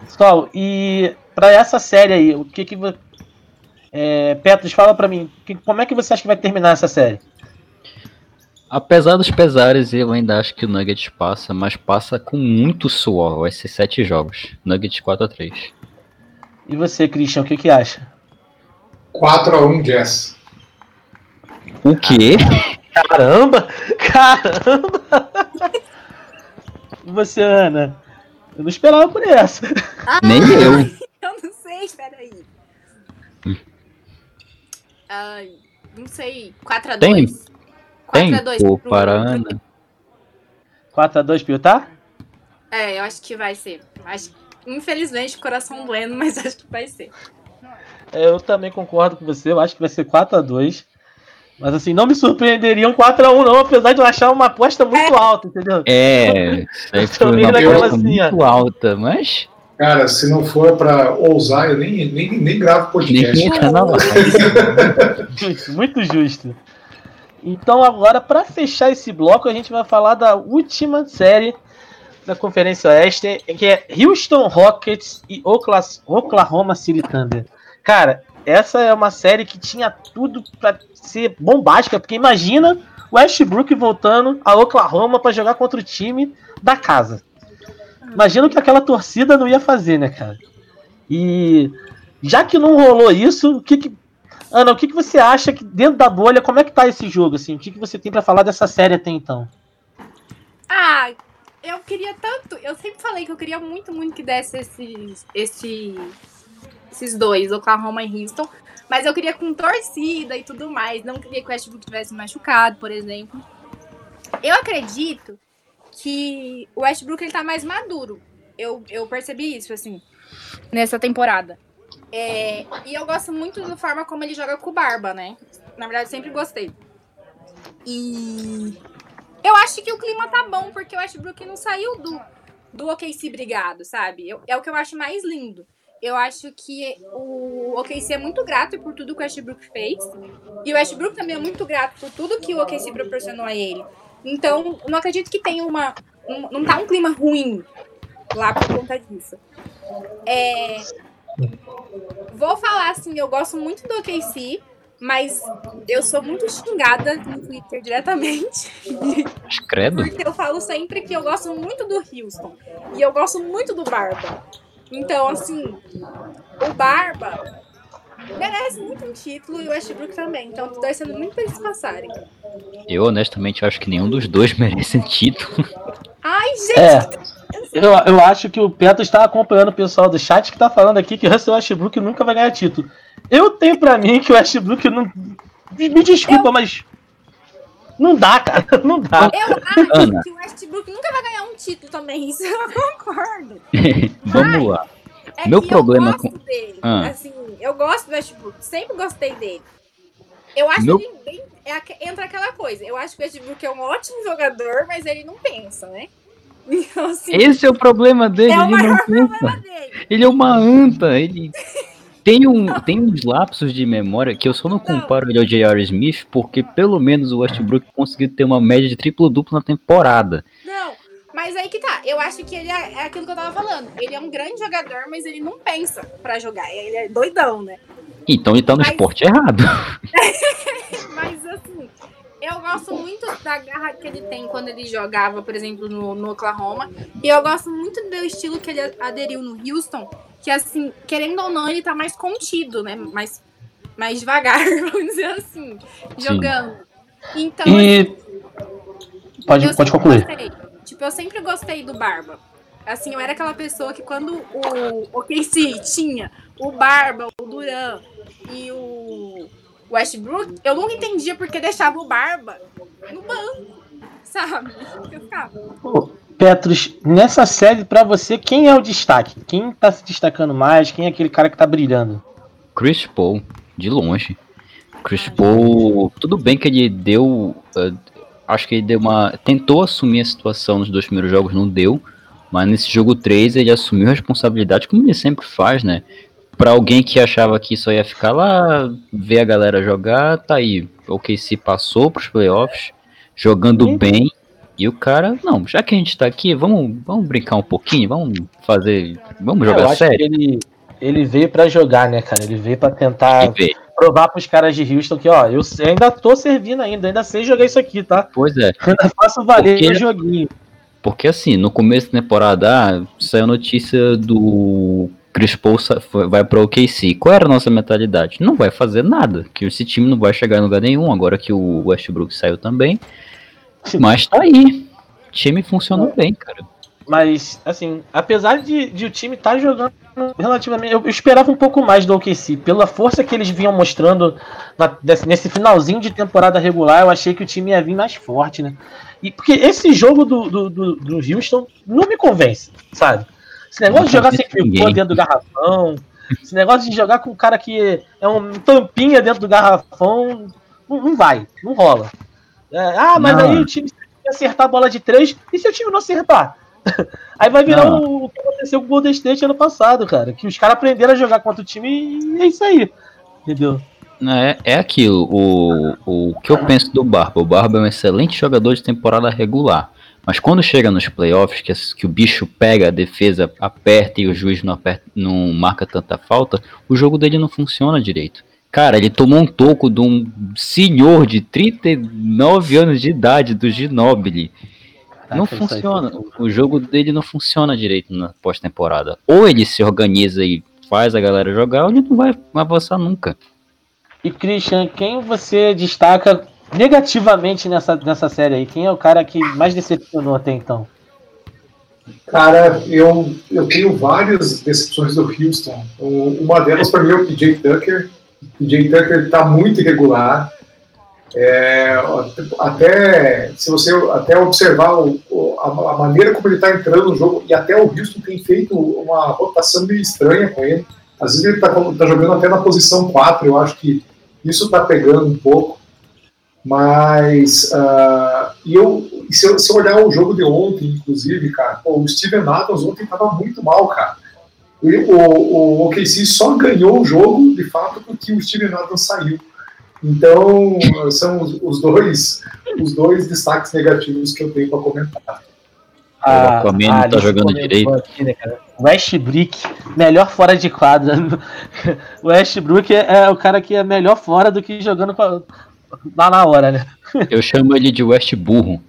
Pessoal, e pra essa série aí, o que que. É, Petros, fala pra mim, que- como é que você acha que vai terminar essa série? Apesar dos pesares, eu ainda acho que o Nuggets passa, mas passa com muito suor. Vai ser 7 jogos. Nuggets 4x3. E você, Christian, o que que acha? 4x1 Jazz. O quê? Caramba! Caramba! Você, Ana? Eu não esperava por essa. Nem eu. Eu não sei, peraí. Não sei. 4x2. Tem- Tem 4x2 pô, pro- para a pro- Ana. 4x2 Piotr? É, eu acho que vai ser. Acho, infelizmente, coração doendo, mas acho que vai ser. É, Eu também concordo com você, eu acho que vai ser 4x2. Mas assim, não me surpreenderia um 4x1 não, apesar de eu achar uma aposta muito alta, entendeu? É, foi Também uma aposta assim, ó. muito alta, mas Cara, se não for pra ousar, eu nem, nem, nem gravo podcast. na. Justo, muito justo. Então agora, para fechar esse bloco, a gente vai falar da última série da Conferência Oeste, que é Houston Rockets e Okla- Oklahoma City Thunder. Cara, essa é uma série que tinha tudo para ser bombástica, porque imagina o Westbrook voltando a Oklahoma para jogar contra o time da casa. Imagina o que aquela torcida não ia fazer, né, cara? E já que não rolou isso, o que, que Ana, o que, que você acha que dentro da bolha, como é que tá esse jogo, assim? O que, que você tem pra falar dessa série até então? Ah, eu queria tanto. Eu sempre falei que eu queria muito, muito que desse esses, esse, esses dois, Oklahoma e Houston. Mas eu queria com torcida e tudo mais. Não queria que o Westbrook tivesse machucado, por exemplo. Eu acredito que o Westbrook ele tá mais maduro. Eu, eu percebi isso, assim, nessa temporada. É, e eu gosto muito da forma como ele joga com o Barba, né? Na verdade, sempre gostei. E eu acho que o clima tá bom, porque o Westbrook não saiu do, do OKC brigado, sabe? Eu- é o que eu acho mais lindo. Eu acho que o OKC é muito grato por tudo que o Westbrook fez. E o Westbrook também é muito grato por tudo que o OKC proporcionou a ele. Então, não acredito que tenha uma. um- não tá um clima ruim lá por conta disso. É, vou falar assim, eu gosto muito do OKC, mas eu sou muito xingada no Twitter diretamente. Credo. Porque eu falo sempre que eu gosto muito do Houston. E eu gosto muito do Barba. Então, assim, o Barba merece muito um título e o Westbrook também. Então, tô torcendo muito pra eles passarem. Eu honestamente acho que nenhum dos dois merece título. Ai, gente! É. Eu, eu acho que o Petro está acompanhando o pessoal do chat que tá falando aqui que o Russell Westbrook nunca vai ganhar título. Eu tenho pra mim que o Westbrook não. Me me desculpa, mas. Não dá, cara. Não dá. Eu acho Ana. que o Westbrook nunca vai ganhar um título também. Isso eu concordo. Vamos lá. É Meu problema eu gosto dele. Ah. Assim, eu gosto do Westbrook. Sempre gostei dele. Eu acho Meu- ele bem. é entra aquela coisa. Eu acho que o Westbrook é um ótimo jogador, mas ele não pensa, né? Então, assim, Esse é o problema dele, é o ele não pensa. problema dele. Ele é uma anta, ele tem, um, tem uns lapsos de memória que eu só não comparo ele ao J.R. Smith, porque pelo menos o Westbrook conseguiu ter uma média de triplo-duplo na temporada. Não, mas aí que tá. Eu acho que ele é, é aquilo que eu tava falando. Ele é um grande jogador, mas ele não pensa pra jogar. Ele é doidão, né? Então ele tá no Mas- esporte errado. Mas assim, eu gosto muito da garra que ele tem quando ele jogava, por exemplo, no, no Oklahoma. E eu gosto muito do estilo que ele aderiu no Houston. Que assim, querendo ou não, ele tá mais contido, né? Mais mais devagar, vamos dizer assim, jogando. Então, E. assim, Pode, pode concluir. gostei. Tipo, eu sempre gostei do Barba. Assim, eu era aquela pessoa que quando o OKC tinha o Barba, o Duran e o Westbrook, eu nunca entendia porque deixava o Barba no banco, sabe? Eu ficava. Pô, Petrus, nessa série, pra você, quem é o destaque? Quem tá se destacando mais? Quem é aquele cara que tá brilhando? Chris Paul, de longe. Chris Paul, tudo bem que ele deu. eh, acho que ele deu uma. Tentou assumir a situação nos dois primeiros jogos, não deu. Mas nesse jogo 3 ele assumiu a responsabilidade, como ele sempre faz, né? Pra alguém que achava que só ia ficar lá, ver a galera jogar, tá aí. O se passou pros playoffs, jogando Sim. bem. E o cara, não, já que a gente tá aqui, vamos, vamos brincar um pouquinho, vamos fazer. Vamos É, eu jogar acho sério. que ele, ele veio pra jogar, né, cara? Ele veio pra tentar E ver. Provar pros caras de Houston que, ó, eu ainda tô servindo ainda, ainda sei jogar isso aqui, tá? Pois é. Ainda faço valer Porque- o joguinho. Porque assim, no começo da temporada, ah, saiu a notícia do Chris Paul vai para o OKC. Qual era a nossa mentalidade? Não vai fazer nada, que esse time não vai chegar em lugar nenhum, agora que o Westbrook saiu também. Mas tá aí. O time funcionou bem, cara. Mas, assim, apesar de, de o time estar jogando relativamente. Eu, eu esperava um pouco mais do OKC. Pela força que eles vinham mostrando na- desse- nesse finalzinho de temporada regular, eu achei que o time ia vir mais forte, né? E, porque esse jogo do, do, do, do Houston não me convence, sabe? Esse negócio de jogar sem pivô dentro do garrafão, esse negócio de jogar com um cara que é um tampinha dentro do garrafão, não, não vai, não rola. É, ah, mas Não. aí o time acertar a bola de três, e se o time não acertar? Aí vai virar o, o que aconteceu com o Golden State ano passado, cara. Que os caras aprenderam a jogar contra o time e é isso aí. Entendeu? É, é aquilo, o, o que eu penso do Barba. O Barba é um excelente jogador de temporada regular. Mas quando chega nos playoffs, que, que o bicho pega, a defesa aperta e o juiz não, aperta, não marca tanta falta, o jogo dele não funciona direito. Cara, ele tomou um toco de um senhor de 39 anos de idade, do Ginobili. Não funciona. O jogo dele não funciona direito na pós-temporada. Ou ele se organiza e faz a galera jogar, ou ele não vai avançar nunca. E Christian, quem você destaca negativamente nessa, nessa série aí? Quem é o cara que mais decepcionou até então? Cara, eu, eu tenho várias decepções do Houston. Uma delas, para mim, é o PJ Tucker. O PJ Tucker está muito irregular. É, até se você até observar o- a, a maneira como ele está entrando no jogo, e até o Houston tem feito uma rotação meio estranha com ele. Às vezes ele está jogando até na posição 4, eu acho que isso está pegando um pouco. Mas, ah, e eu, se, eu, se eu olhar o jogo de ontem, inclusive, cara, pô, o Steven Adams ontem estava muito mal, cara. O, o OKC só ganhou o jogo, de fato, porque o Steven Adams saiu. Então, são os, os dois os dois destaques negativos que eu tenho para comentar. O Aquaman não tá jogando direito. aqui, né? Westbrook, melhor fora de quadra. O Westbrook é, é o cara que é melhor fora do que jogando com a- lá na hora, né? Eu chamo ele de West Burro.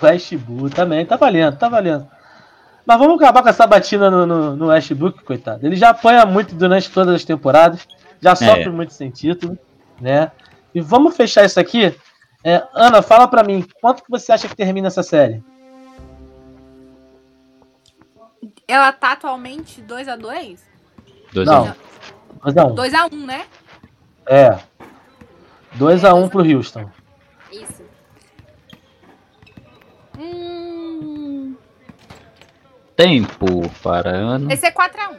Westbrook também, tá valendo, tá valendo. Mas vamos acabar com essa batida no, no, no Westbrook, coitado. Ele já apanha muito durante todas as temporadas, já sofre muito sem título, né? E vamos fechar isso aqui. É, Ana, fala pra mim, quanto que você acha que termina essa série? Ela tá atualmente 2x2? Dois Não. anos. 2x1. 2x1, né? É. 2x1 pro Houston. Isso. Hum, Tempo para ano. esse é 4x1.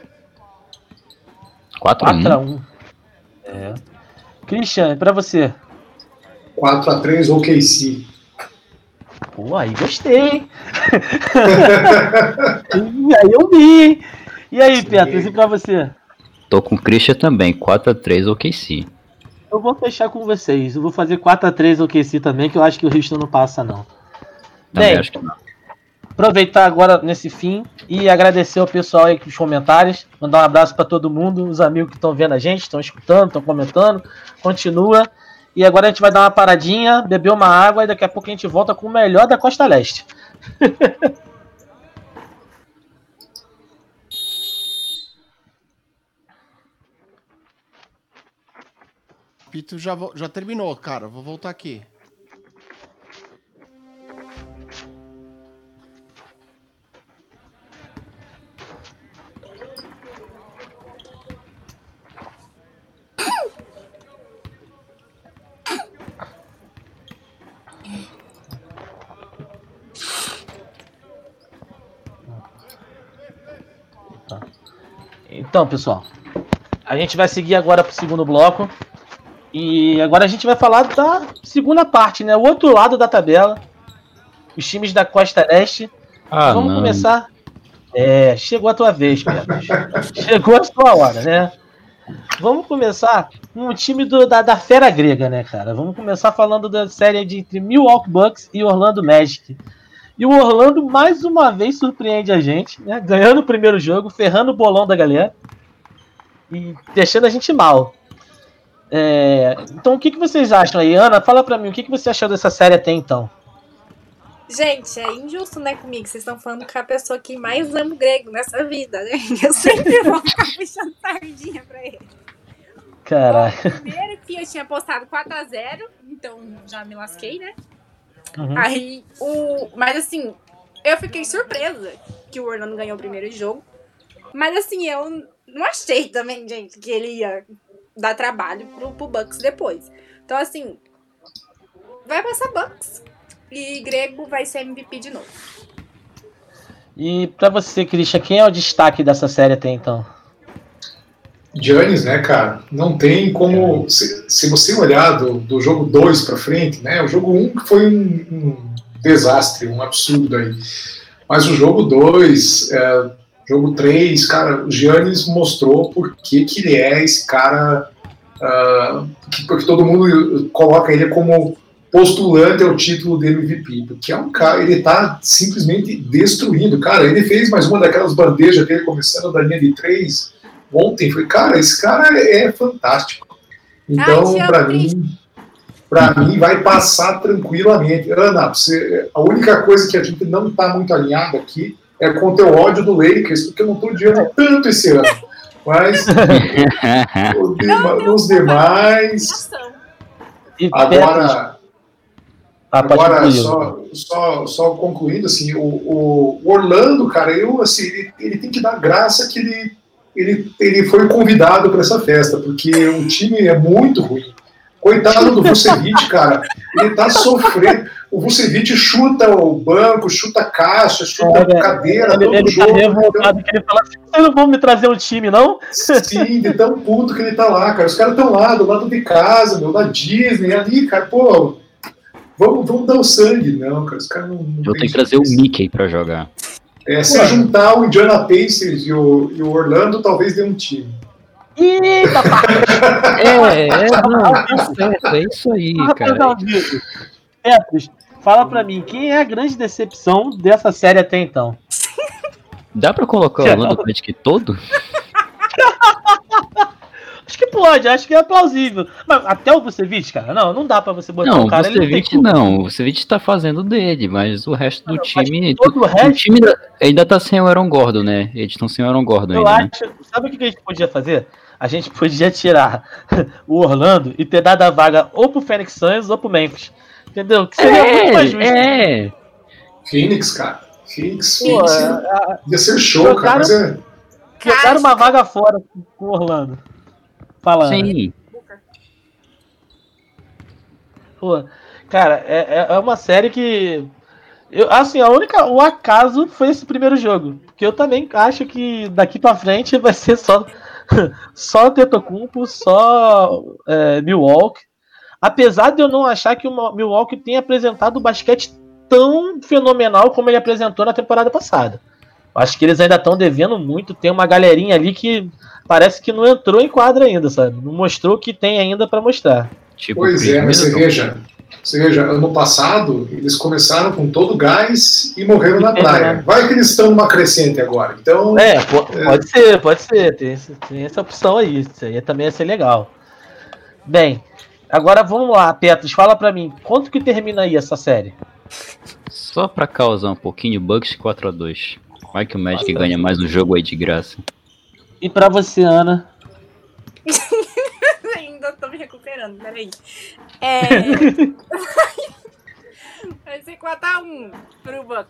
4 a 1. 4x1. É. Christian, pra você. 4x3 OKC. Pô, aí gostei, hein? e aí eu vi, hein? E aí, Sim. Petros, e pra você? Tô com o Christian também. 4 a 3 OKC. Eu vou fechar com vocês. Eu vou fazer 4x3 OKC também, que eu acho que o Houston não passa, não. Também Bem, acho que não. Aproveitar agora nesse fim e agradecer ao pessoal aí nos comentários. Mandar um abraço para todo mundo, os amigos que estão vendo a gente, estão escutando, estão comentando. Continua. E agora a gente vai dar uma paradinha, beber uma água e daqui a pouco a gente volta com o melhor da Costa Leste. Pito já, já terminou, cara. Vou voltar aqui. Então, pessoal, a gente vai seguir agora pro segundo bloco. E agora a gente vai falar da segunda parte, né? O outro lado da tabela. Os times da Costa Leste. Ah, Vamos não. começar. É, chegou a tua vez, Pedro. chegou a sua hora, né? Vamos começar com o time do- da, da fera grega, né, cara? Vamos começar falando da série de entre Milwaukee Bucks e Orlando Magic. E o Orlando mais uma vez surpreende a gente, né? Ganhando o primeiro jogo, ferrando o bolão da galera e deixando a gente mal. É, então, o que, que vocês acham aí? Ana, fala pra mim, o que, que você achou dessa série até então? Gente, é injusto, né, comigo? Vocês estão falando com a pessoa que mais ama o grego nessa vida, né? Eu sempre vou ficar puxando sardinha pra ele. Caraca. Primeiro que eu tinha postado 4x0, então já me lasquei, né? Uhum. Aí, o... Mas assim, eu fiquei surpresa que o Orlando ganhou o primeiro jogo. Mas assim, eu não achei também, gente, que ele ia dar trabalho pro, pro Bucks depois. Então, assim, vai passar Bucks. E Grego vai ser MVP de novo. E pra você, Christian, quem é o destaque dessa série até então? Giannis, né, cara? Não tem como. Se, se você olhar do, do jogo 2 para frente, né? O jogo 1 um foi um, um desastre, um absurdo aí. Mas o jogo 2, é, jogo 3, cara, o Giannis mostrou por que, que ele é esse cara. ah, que, porque todo mundo coloca ele como postulante ao título de MVP. Porque é um cara, ele tá simplesmente destruindo. Cara, ele fez mais uma daquelas bandejas dele começando da linha de 3 ontem foi, cara, esse cara é fantástico. Então, amo, para mim, para mim vai passar tranquilamente. Ana, você, a única coisa que a gente não está muito alinhado aqui é com o teu ódio do Lakers, porque eu não estou odiando tanto esse ano. Mas os demais. E Agora, Ah, Agora, só, só, só concluindo, assim, o, o Orlando, cara, eu, assim, ele, ele tem que dar graça que ele, ele, ele foi convidado para essa festa, porque o time é muito ruim. Coitado do Vucevic, cara, ele tá sofrendo. O Vucevic chuta o banco, chuta a caixa, chuta a Olha, cadeira, Ele, todo ele tá jogo. revoltado que ele fala assim, vocês não vão me trazer um time, não? Sim, de tão puto que ele tá lá, cara. Os caras estão lá, do lado de casa, meu, da Disney, ali, cara, pô. Vamos, vamos dar o sangue, não, cara. Os caras não. não Eu tenho que trazer o. Mickey pra jogar. É, se juntar o Indiana Pacers e o, e o Orlando, talvez dê um time. Eita! É, é, não, tá certo, é isso aí, cara. Petros, fala pra mim, quem é a grande decepção dessa série até então? Dá pra colocar o Orlando Magic todo? Acho que pode, acho que é plausível. Mas até o Vucevic, cara, não, não dá pra você botar Não, o cara, ele não Vucevic não. O Vucevic tá fazendo dele, mas o resto do time. Todo o O resto, time ainda, ainda tá sem o Aaron Gordon, né? Eles estão sem o Aaron Gordon eu ainda, né? acho. Sabe o que a gente podia fazer? A gente podia tirar o Orlando e ter dado a vaga ou pro Phoenix Suns ou pro Memphis. Entendeu? Que seria muito mais justo. É, é. Phoenix, cara. Phoenix, Phoenix. Ia ser show, Jogaram- cara. Mas é, jogaram uma vaga fora com o Orlando. Falando. Sim. Pô, cara, é, é- é uma série que. Eu, assim, a única. O acaso foi esse primeiro jogo. Porque eu também acho que daqui pra frente vai ser só. só Tetocumpo, só é, Milwaukee. Apesar de eu não achar que o Milwaukee tenha apresentado o basquete tão fenomenal como ele apresentou na temporada passada. Acho que eles ainda estão devendo muito. Tem uma galerinha ali que parece que não entrou em quadra ainda, sabe? Não mostrou o que tem ainda pra mostrar. Tipo, pois é, mas você veja. Você veja, ano passado, eles começaram com todo gás e morreram na É, praia. né? Vai que eles estão numa crescente agora. Então, É, po- pode ser, pode ser. Tem, tem essa opção aí. Isso aí também ia ser legal. Bem, agora vamos lá, Petros, fala pra mim, quanto que termina aí essa série? Só pra causar um pouquinho, Bucks 4x2. Vai que o Magic ganha mais um jogo aí de graça. E pra você, Ana? Ainda tô me recuperando. peraí. É... Vai ser 4x1 pro Bucks.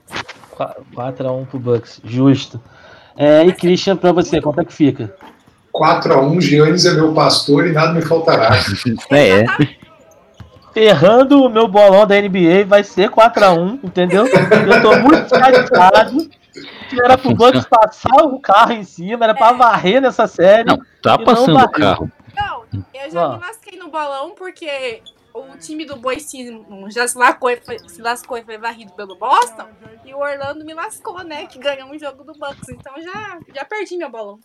4x1 pro Bucks, justo. É, e Christian, pra você, quanto é que fica? 4x1, Giannis é meu pastor e nada me faltará. É, é. Ferrando o meu bolão da NBA vai ser 4x1, entendeu? Eu tô muito chateado. Que era pro Bucks passar o carro em cima, era pra varrer nessa série. Não, tá E não passando o carro. Não, eu já me lasquei no bolão porque o time do Boise já se lascou, e foi, se lascou e foi varrido pelo Boston. E o Orlando me lascou, né? Que ganhou um jogo do Bucks. Então já, já perdi meu bolão.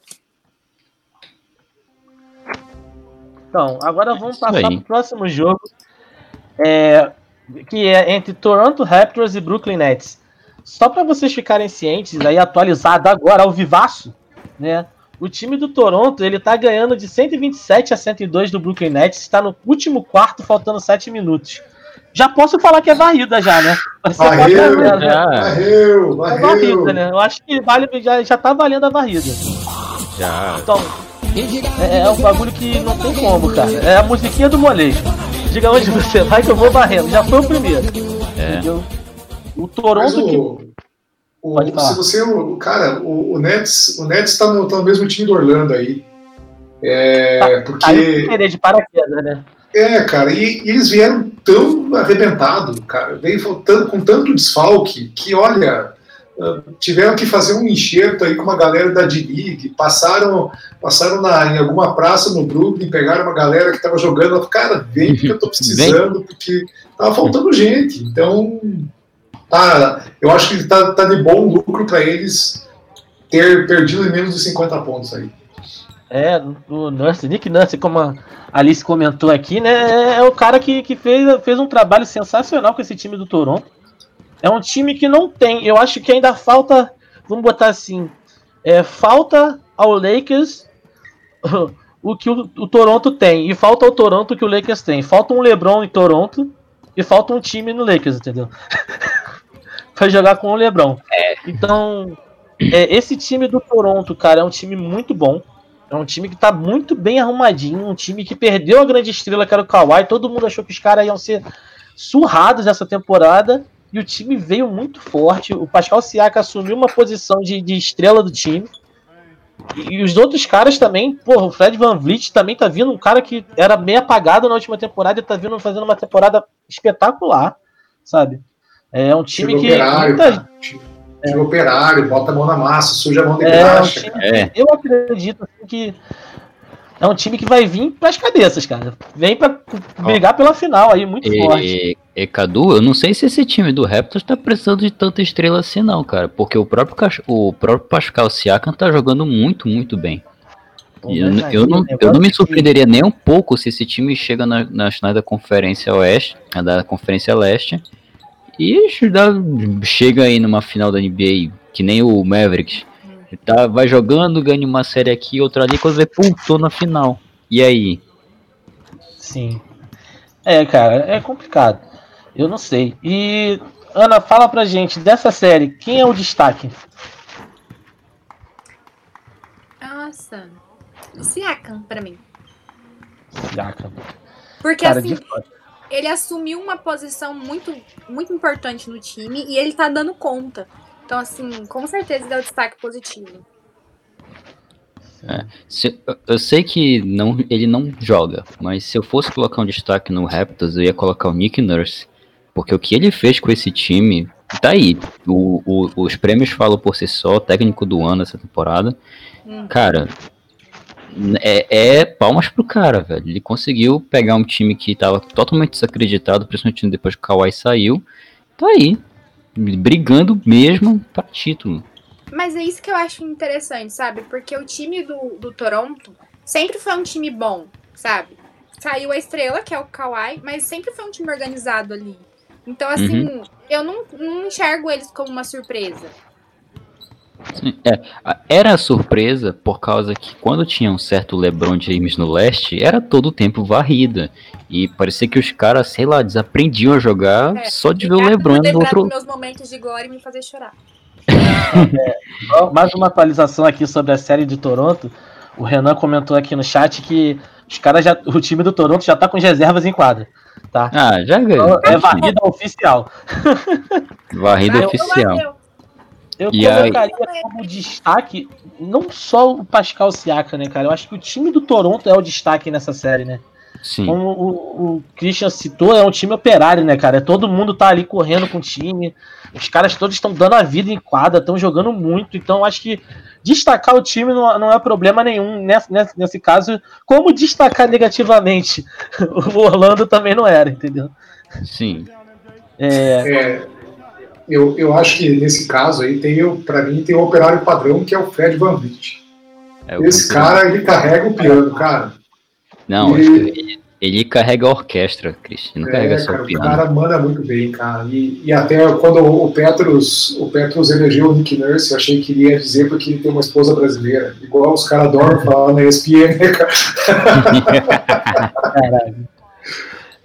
Então, agora vamos Isso passar aí. pro próximo jogo. é, que é entre Toronto Raptors e Brooklyn Nets. Só para vocês ficarem cientes, aí atualizado agora ao vivaço, né? O time do Toronto, ele tá ganhando de 127 a 102 do Brooklyn Nets, está no último quarto, faltando 7 minutos. Já posso falar que é varrida já, né? Vai ser Varreu, 4 a 0, né? Já, Varreu, É varreu. varrida, né? Eu acho que vale, já, já tá valendo a varrida. já. Então, é, é um bagulho que não tem como, cara. É a musiquinha do molejo. Diga onde você vai que eu vou varrendo. Já foi o primeiro. É. Entendeu? O Toronto que. o, o- Pode falar. se você, o, cara, o, o Nets, o Nets tá no, tá no mesmo time do Orlando aí. É, Aí eu porque querer de paraquedas, né? é, cara, e, e eles vieram tão arrebentados, cara, veio faltando com tanto desfalque que, olha, ah, tiveram que fazer um enxerto aí com uma galera da D-League, passaram, passaram na, em alguma praça no Brooklyn, pegaram uma galera que tava jogando, falaram, cara, vem porque eu tô precisando, porque tava faltando gente. Então, tá, eu acho que tá, tá de bom lucro para eles ter perdido em menos de 50 pontos aí. É, o Nurse, Nick Nurse, como a Alice comentou aqui, né? É o cara que, que fez, fez um trabalho sensacional com esse time do Toronto. É um time que não tem. Eu acho que ainda falta. Vamos botar assim. É, falta ao Lakers o que o, o Toronto tem. E falta ao Toronto o que o Lakers tem. Falta um LeBron em Toronto e falta um time no Lakers, entendeu? pra jogar com o LeBron. Então, é, esse time do Toronto, cara, é um time muito bom. É um time que tá muito bem arrumadinho, um time que perdeu a grande estrela, que era o Kawhi. Todo mundo achou que os caras iam ser surrados nessa temporada. E o time veio muito forte. O Pascal Siaka assumiu uma posição de, de estrela do time. E, e os outros caras também, porra, o Fred Van Vliet também tá vindo um cara que era meio apagado na última temporada e tá vindo fazendo uma temporada espetacular, sabe? É um time que. operário, muita-. Time, time operário, bota a mão na massa, suja a mão de É, um graxa. cara. É. eu acredito assim, que é um time que vai vir pras cabeças, cara. Vem pra brigar pela final aí, muito forte. E, e, Cadu, eu não sei se esse time do Raptors tá precisando de tanta estrela assim, não, cara. Porque o próprio, o próprio Pascal Siakam tá jogando muito, muito bem. E eu, eu aí, não, o eu não me é que- surpreenderia nem um pouco se esse time chega na, nas finais da Conferência Oeste, da Conferência Leste, e dá- chega aí numa final da NBA, que nem o Mavericks. Tá, vai jogando, ganha uma série aqui, outra ali, quando vê, pum, tô na final. E aí? Sim. É, cara, é complicado. Eu não sei. E, Ana, fala pra gente, dessa série, quem é o destaque? Nossa. Siakam, pra mim. Siakam. Porque Cara, assim. Ele assumiu uma posição muito, muito importante no time e ele tá dando conta. Então, assim, com certeza é o destaque positivo. Se- eu- eu sei que não, ele não joga, mas se eu fosse colocar um destaque no Raptors, eu ia colocar o Nick Nurse. Porque o que ele fez com esse time, tá aí. O- o- os prêmios falam por si só, técnico do ano essa temporada. Hum. Cara, é, é palmas pro cara, velho. Ele conseguiu pegar um time que tava totalmente desacreditado, principalmente depois que o Kawhi saiu. Tá aí, brigando mesmo pra título. Mas é isso que eu acho interessante, sabe? Porque o time do, do Toronto sempre foi um time bom, sabe? Saiu a estrela, que é o Kawhi, mas sempre foi um time organizado ali. Então, assim, eu não, não enxergo eles como uma surpresa. É, era a surpresa por causa que quando tinha um certo LeBron James no leste, era todo o tempo varrida. E parecia que os caras, sei lá, desaprendiam a jogar É, só de ver o LeBron no lembrar outro. dos meus momentos de glória e me fazer chorar. Só Mais uma atualização aqui sobre a série de Toronto. O Renan comentou aqui no chat que Os caras já. O time do Toronto já tá com as reservas em quadra. Tá? Ah, já Então, é varrida oficial. Varrida Eu- oficial. Eu E aí- colocaria como destaque não só o Pascal Siaka, né, cara? Eu acho que o time do Toronto é o destaque nessa série, né? Sim. Como o, o Christian citou, é um time operário, né, cara? Todo mundo tá ali correndo com o time. Os caras todos estão dando a vida em quadra, estão jogando muito. Então, acho que destacar o time não, não é problema nenhum nesse, nesse, nesse caso. Como destacar negativamente o Orlando também não era, entendeu? Sim. É, É, eu, eu acho que nesse caso aí tem o, para mim tem o operário padrão que é o Fred Van Vliet. É o Esse cara ele carrega o piano, cara. Não, que ele, ele carrega a orquestra, Cris. Não carrega É, só cara, o o piano. cara manda muito bem, cara. E, e até quando o Petros, o Petros elegeu o Nick Nurse, eu achei que ele ia dizer porque ele tem uma esposa brasileira. Igual os caras adoram falar na ESPN, né, cara? Caralho.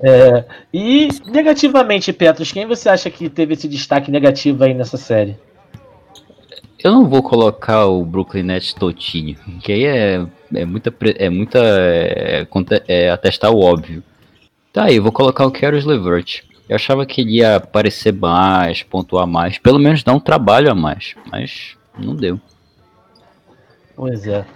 É, e negativamente, Petros, quem você acha que teve esse destaque negativo aí nessa série? Eu não vou colocar o Brooklyn Nets Totinho, que aí é, é muita. É muita. É, é atestar o óbvio. Tá aí, eu vou colocar o Keros Levert. Eu achava que ele ia aparecer mais, pontuar mais, pelo menos dar um trabalho a mais, mas não deu. Pois é.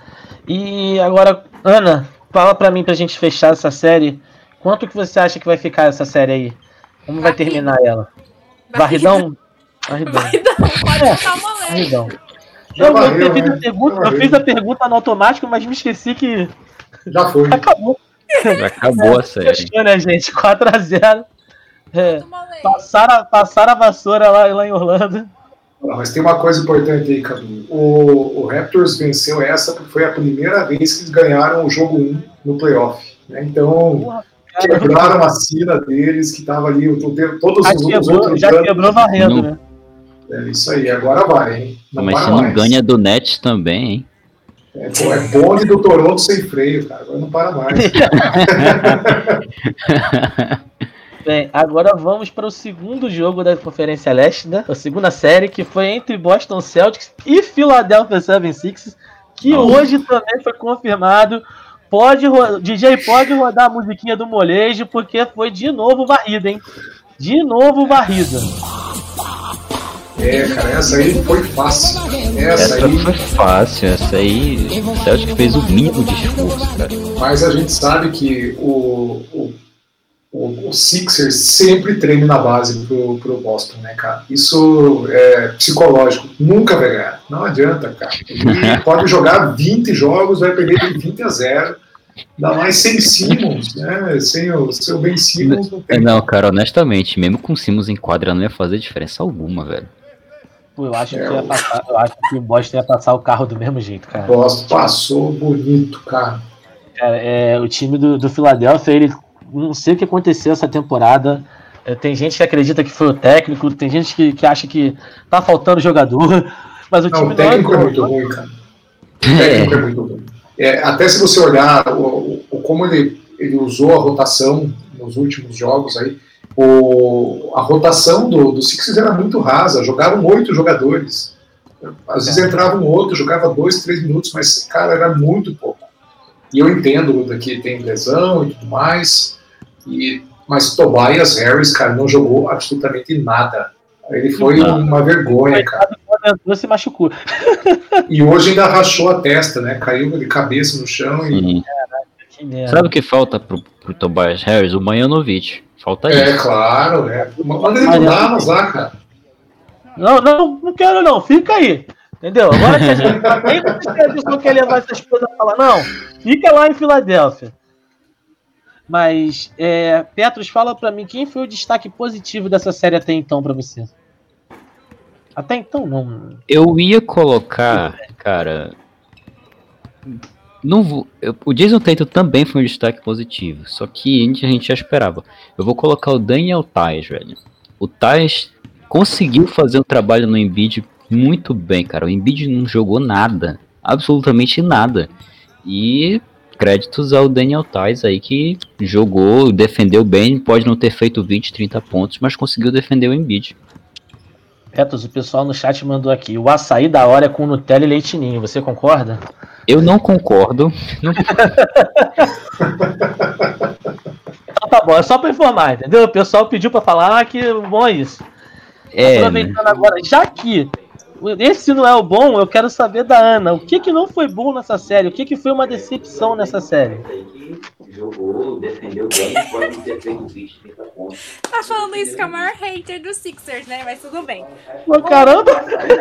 E agora, Ana, fala pra mim pra gente fechar essa série. Quanto que você acha que vai ficar essa série aí? Como vai terminar ela? Varridão? Varridão. Varridão. Pode É. Eu, fiz a né? pergunta, eu fiz a pergunta no automático, mas me esqueci que Já foi. acabou. Já acabou a série. Fechou, né, gente? 4x0. É, uma leve. passaram, passaram a vassoura lá, lá em Orlando. Ah, Mas tem uma coisa importante aí, Cadu. O, o Raptors venceu essa porque foi a primeira vez que eles ganharam o jogo 1 no playoff. né? Então, Porra. Quebraram a sina deles, que estava ali o tempo- todos Já os, quebrou, outros já anos. quebrou varrendo, Não. né? É isso aí, agora vai, hein? Não Mas se não mais. ganha do Nets também, hein? É, pô, é bonde do Toronto sem freio, cara. Agora não para mais. Bem, agora vamos para o segundo jogo da Conferência Leste, né? A segunda série, que foi entre Boston Celtics e Philadelphia 76ers, que Não. hoje também foi confirmado. Pode, DJ pode rodar a musiquinha do molejo, porque foi de novo varrida, hein? De novo varrida. É, cara, essa aí foi fácil. Essa Essa aí, foi fácil, essa aí. O Celtic fez o mínimo de esforço, cara. mas a gente sabe que o, o, o, o Sixers sempre treme na base pro, pro Boston, né, cara? Isso é psicológico. Nunca vai ganhar. Não adianta, cara. Ele pode jogar 20 jogos, vai perder de 20 a 0. Ainda mais sem Simmons, né? Sem o seu Ben Simmons não É, tem. Não, cara, honestamente, mesmo com o Simmons em quadra não ia fazer diferença alguma, velho. Pô, eu acho, que É, ia o- passar, eu acho que o Boston ia passar o carro do mesmo jeito, cara. Boston passou bonito, cara. Cara, é, o time do, do Philadelphia, ele não sei o que aconteceu essa temporada. É, tem gente que acredita que foi o técnico, tem gente que, que acha que tá faltando jogador, mas o Não, time o técnico não é muito ruim, cara. O técnico é muito ruim. É, até se você olhar o, o- como ele, ele usou a rotação nos últimos jogos aí, o, a rotação do, do Sixers era muito rasa, jogaram oito jogadores. Às vezes entrava um outro, jogava dois, três minutos, mas, cara, era muito pouco. E eu entendo que tem lesão e tudo mais, e, mas Tobias Harris, cara, não jogou absolutamente nada. Ele foi Não. uma vergonha, cara. Entrou, se machucou. E hoje ainda rachou a testa, né? Caiu de cabeça no chão e. Que merda. Sabe o que falta pro, pro Tobias Harris? O Manjanovic. Falta É, isso. claro, é. Manda ele pro. Dallas lá, cara. Não, não, não quero não, fica aí. Entendeu? Agora que a gente tá nem não quer levar essas coisas pra lá, não. Fica lá em Filadélfia. Mas, é, Petros, fala pra mim quem foi o destaque positivo dessa série até então pra você? Até então, não. Eu ia colocar, cara. Não vou, eu- o Jason Tatum também foi um destaque positivo, só que a gente, já esperava. Eu vou colocar o Daniel Tais, velho. O Tais conseguiu fazer um trabalho no Embiid muito bem, cara. O Embiid não jogou nada, absolutamente nada. E créditos ao Daniel Tais aí que jogou, defendeu bem, pode não ter feito 20, 30 pontos, mas conseguiu defender o Embiid. Petos, o pessoal no chat mandou aqui. O açaí da hora é com Nutella e leitinho. Você concorda? Eu não concordo. Não- Então tá bom, é só pra informar, entendeu? O pessoal pediu pra falar que bom é isso. É, né? Aproveitando agora, já que esse não é o bom, eu quero saber da Ana. O que, que não foi bom nessa série? O que, que foi uma decepção nessa série? Jogou, defendeu bem, pode ter feito 20, 30 pontos. Tá falando isso com a maior hater dos Sixers, né? Mas tudo bem. Pô, caramba!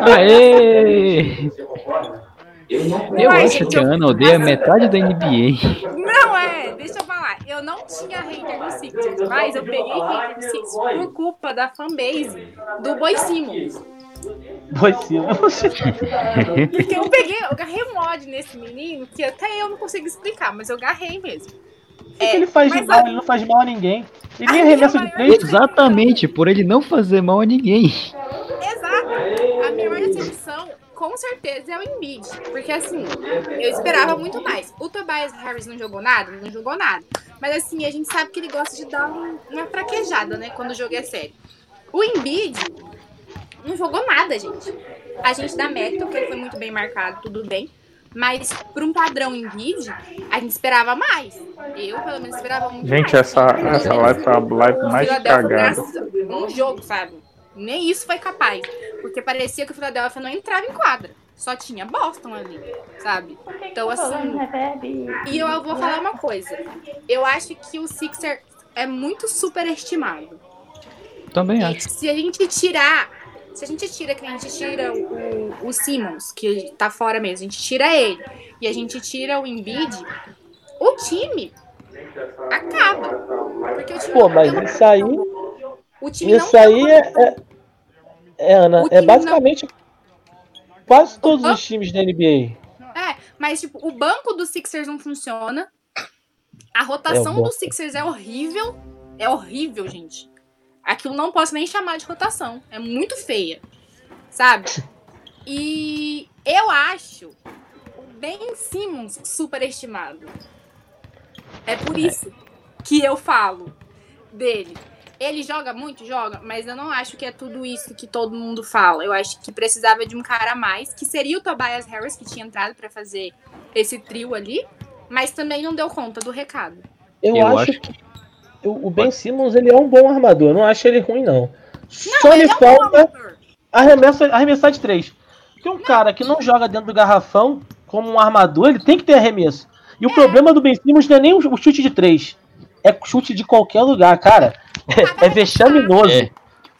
Aê! Eu não Eu acho gente, que a Ana odeia metade da NBA. Não é, deixa eu falar. Eu não tinha hater dos Sixers, mas eu peguei hater dos Sixers por culpa da fanbase do Boy Simmons. Foi sim. Porque eu peguei, eu agarrei um ódio nesse menino que até eu não consigo explicar, mas eu agarrei mesmo. O que, que ele faz de mal? a- Ele não faz mal a ninguém. Ele nem Ai, arremessa de três. Exatamente, por ele não fazer mal a ninguém. Exato. A minha maior decepção, com certeza, é o Embiid. Porque, assim, eu esperava muito mais. O Tobias Harris não jogou nada? Não jogou nada. Mas, assim, a gente sabe que ele gosta de dar um- uma fraquejada, né? Quando o jogo é sério. O Embiid não jogou nada, gente. A gente dá mérito, porque ele foi muito bem marcado, tudo bem. Mas, por um padrão Embiid, a gente esperava mais. Eu, pelo menos, esperava muito mais. Gente, essa, essa menos live foi a live mais cagada. Um jogo, sabe? Nem isso foi capaz. Porque parecia que o Philadelphia não entrava em quadra. Só tinha Boston ali, sabe? Então, assim. E eu vou falar uma coisa. Eu acho que o Sixer é muito superestimado. Também E acho. se a gente tirar. Se a gente tira, que a gente tira o, o Simmons, que tá fora mesmo, a gente tira ele, e a gente tira o Embiid, o time acaba. Porque o time Pô, mas não- isso aí, o time isso não aí é, é, é, Ana, é basicamente quase todos os times da NBA. É, mas tipo, o banco do Sixers não funciona. A rotação É, do Sixers é horrível. É horrível, gente. Aquilo não posso nem chamar de rotação. É muito feia. Sabe? E eu acho o Ben Simmons superestimado. É por isso que eu falo dele. Ele joga muito? Joga, mas eu não acho que é tudo isso que todo mundo fala. Eu acho que precisava de um cara a mais, que seria o Tobias Harris, que tinha entrado pra fazer esse trio ali, mas também não deu conta do recado. Eu, Eu acho, acho que o o Ben Simmons ele é um bom armador, eu não acho ele ruim, não. Só ele lhe é um falta armador. arremessa, arremessar de três. Porque um cara que não joga dentro do garrafão como um armador, ele tem que ter arremesso. E o problema do Ben Simmons não é nem o chute de três. É chute de qualquer lugar, cara. É, é vexaminoso. É.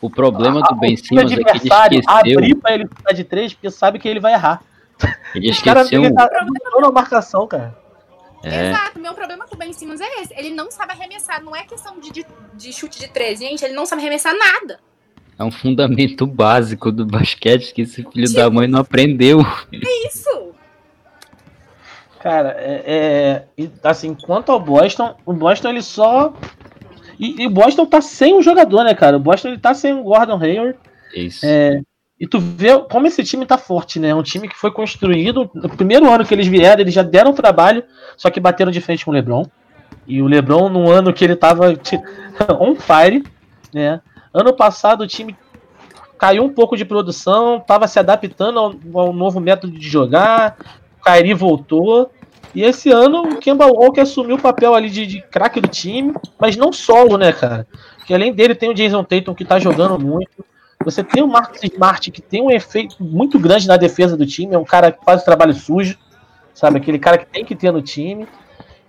O problema do Ben Simmons é que ele adversário esqueceu. abrir pra ele de três porque sabe que ele vai errar. Ele Os caras esqueceu. ele tá mudando na marcação, cara. É, Exato, meu problema com o Ben Simmons é esse. Ele não sabe arremessar, não é questão de, de, de chute de três, gente. Ele não sabe arremessar nada. é um fundamento básico do basquete que esse filho da mãe não aprendeu. Isso! Cara, é, é- assim, quanto ao Boston, o Boston ele só. E, e o Boston tá sem um jogador, né, cara? O Boston ele tá sem o Gordon Hayward. Isso. É, e tu vê como esse time tá forte, né? É um time que foi construído. No primeiro ano que eles vieram, eles já deram trabalho, só que bateram de frente com o Lebron. E o Lebron, no ano que ele tava on fire, né? Ano passado o time caiu um pouco de produção, tava se adaptando ao, ao novo método de jogar. O Kyrie voltou. E esse ano o Kemba Walker assumiu o papel ali de, de craque do time, mas não solo, né, cara? Porque além dele tem o Jason Tatum que tá jogando muito. Você tem o Marcus Smart que tem um efeito muito grande na defesa do time, é um cara que faz o trabalho sujo, sabe? Aquele cara que tem que ter no time.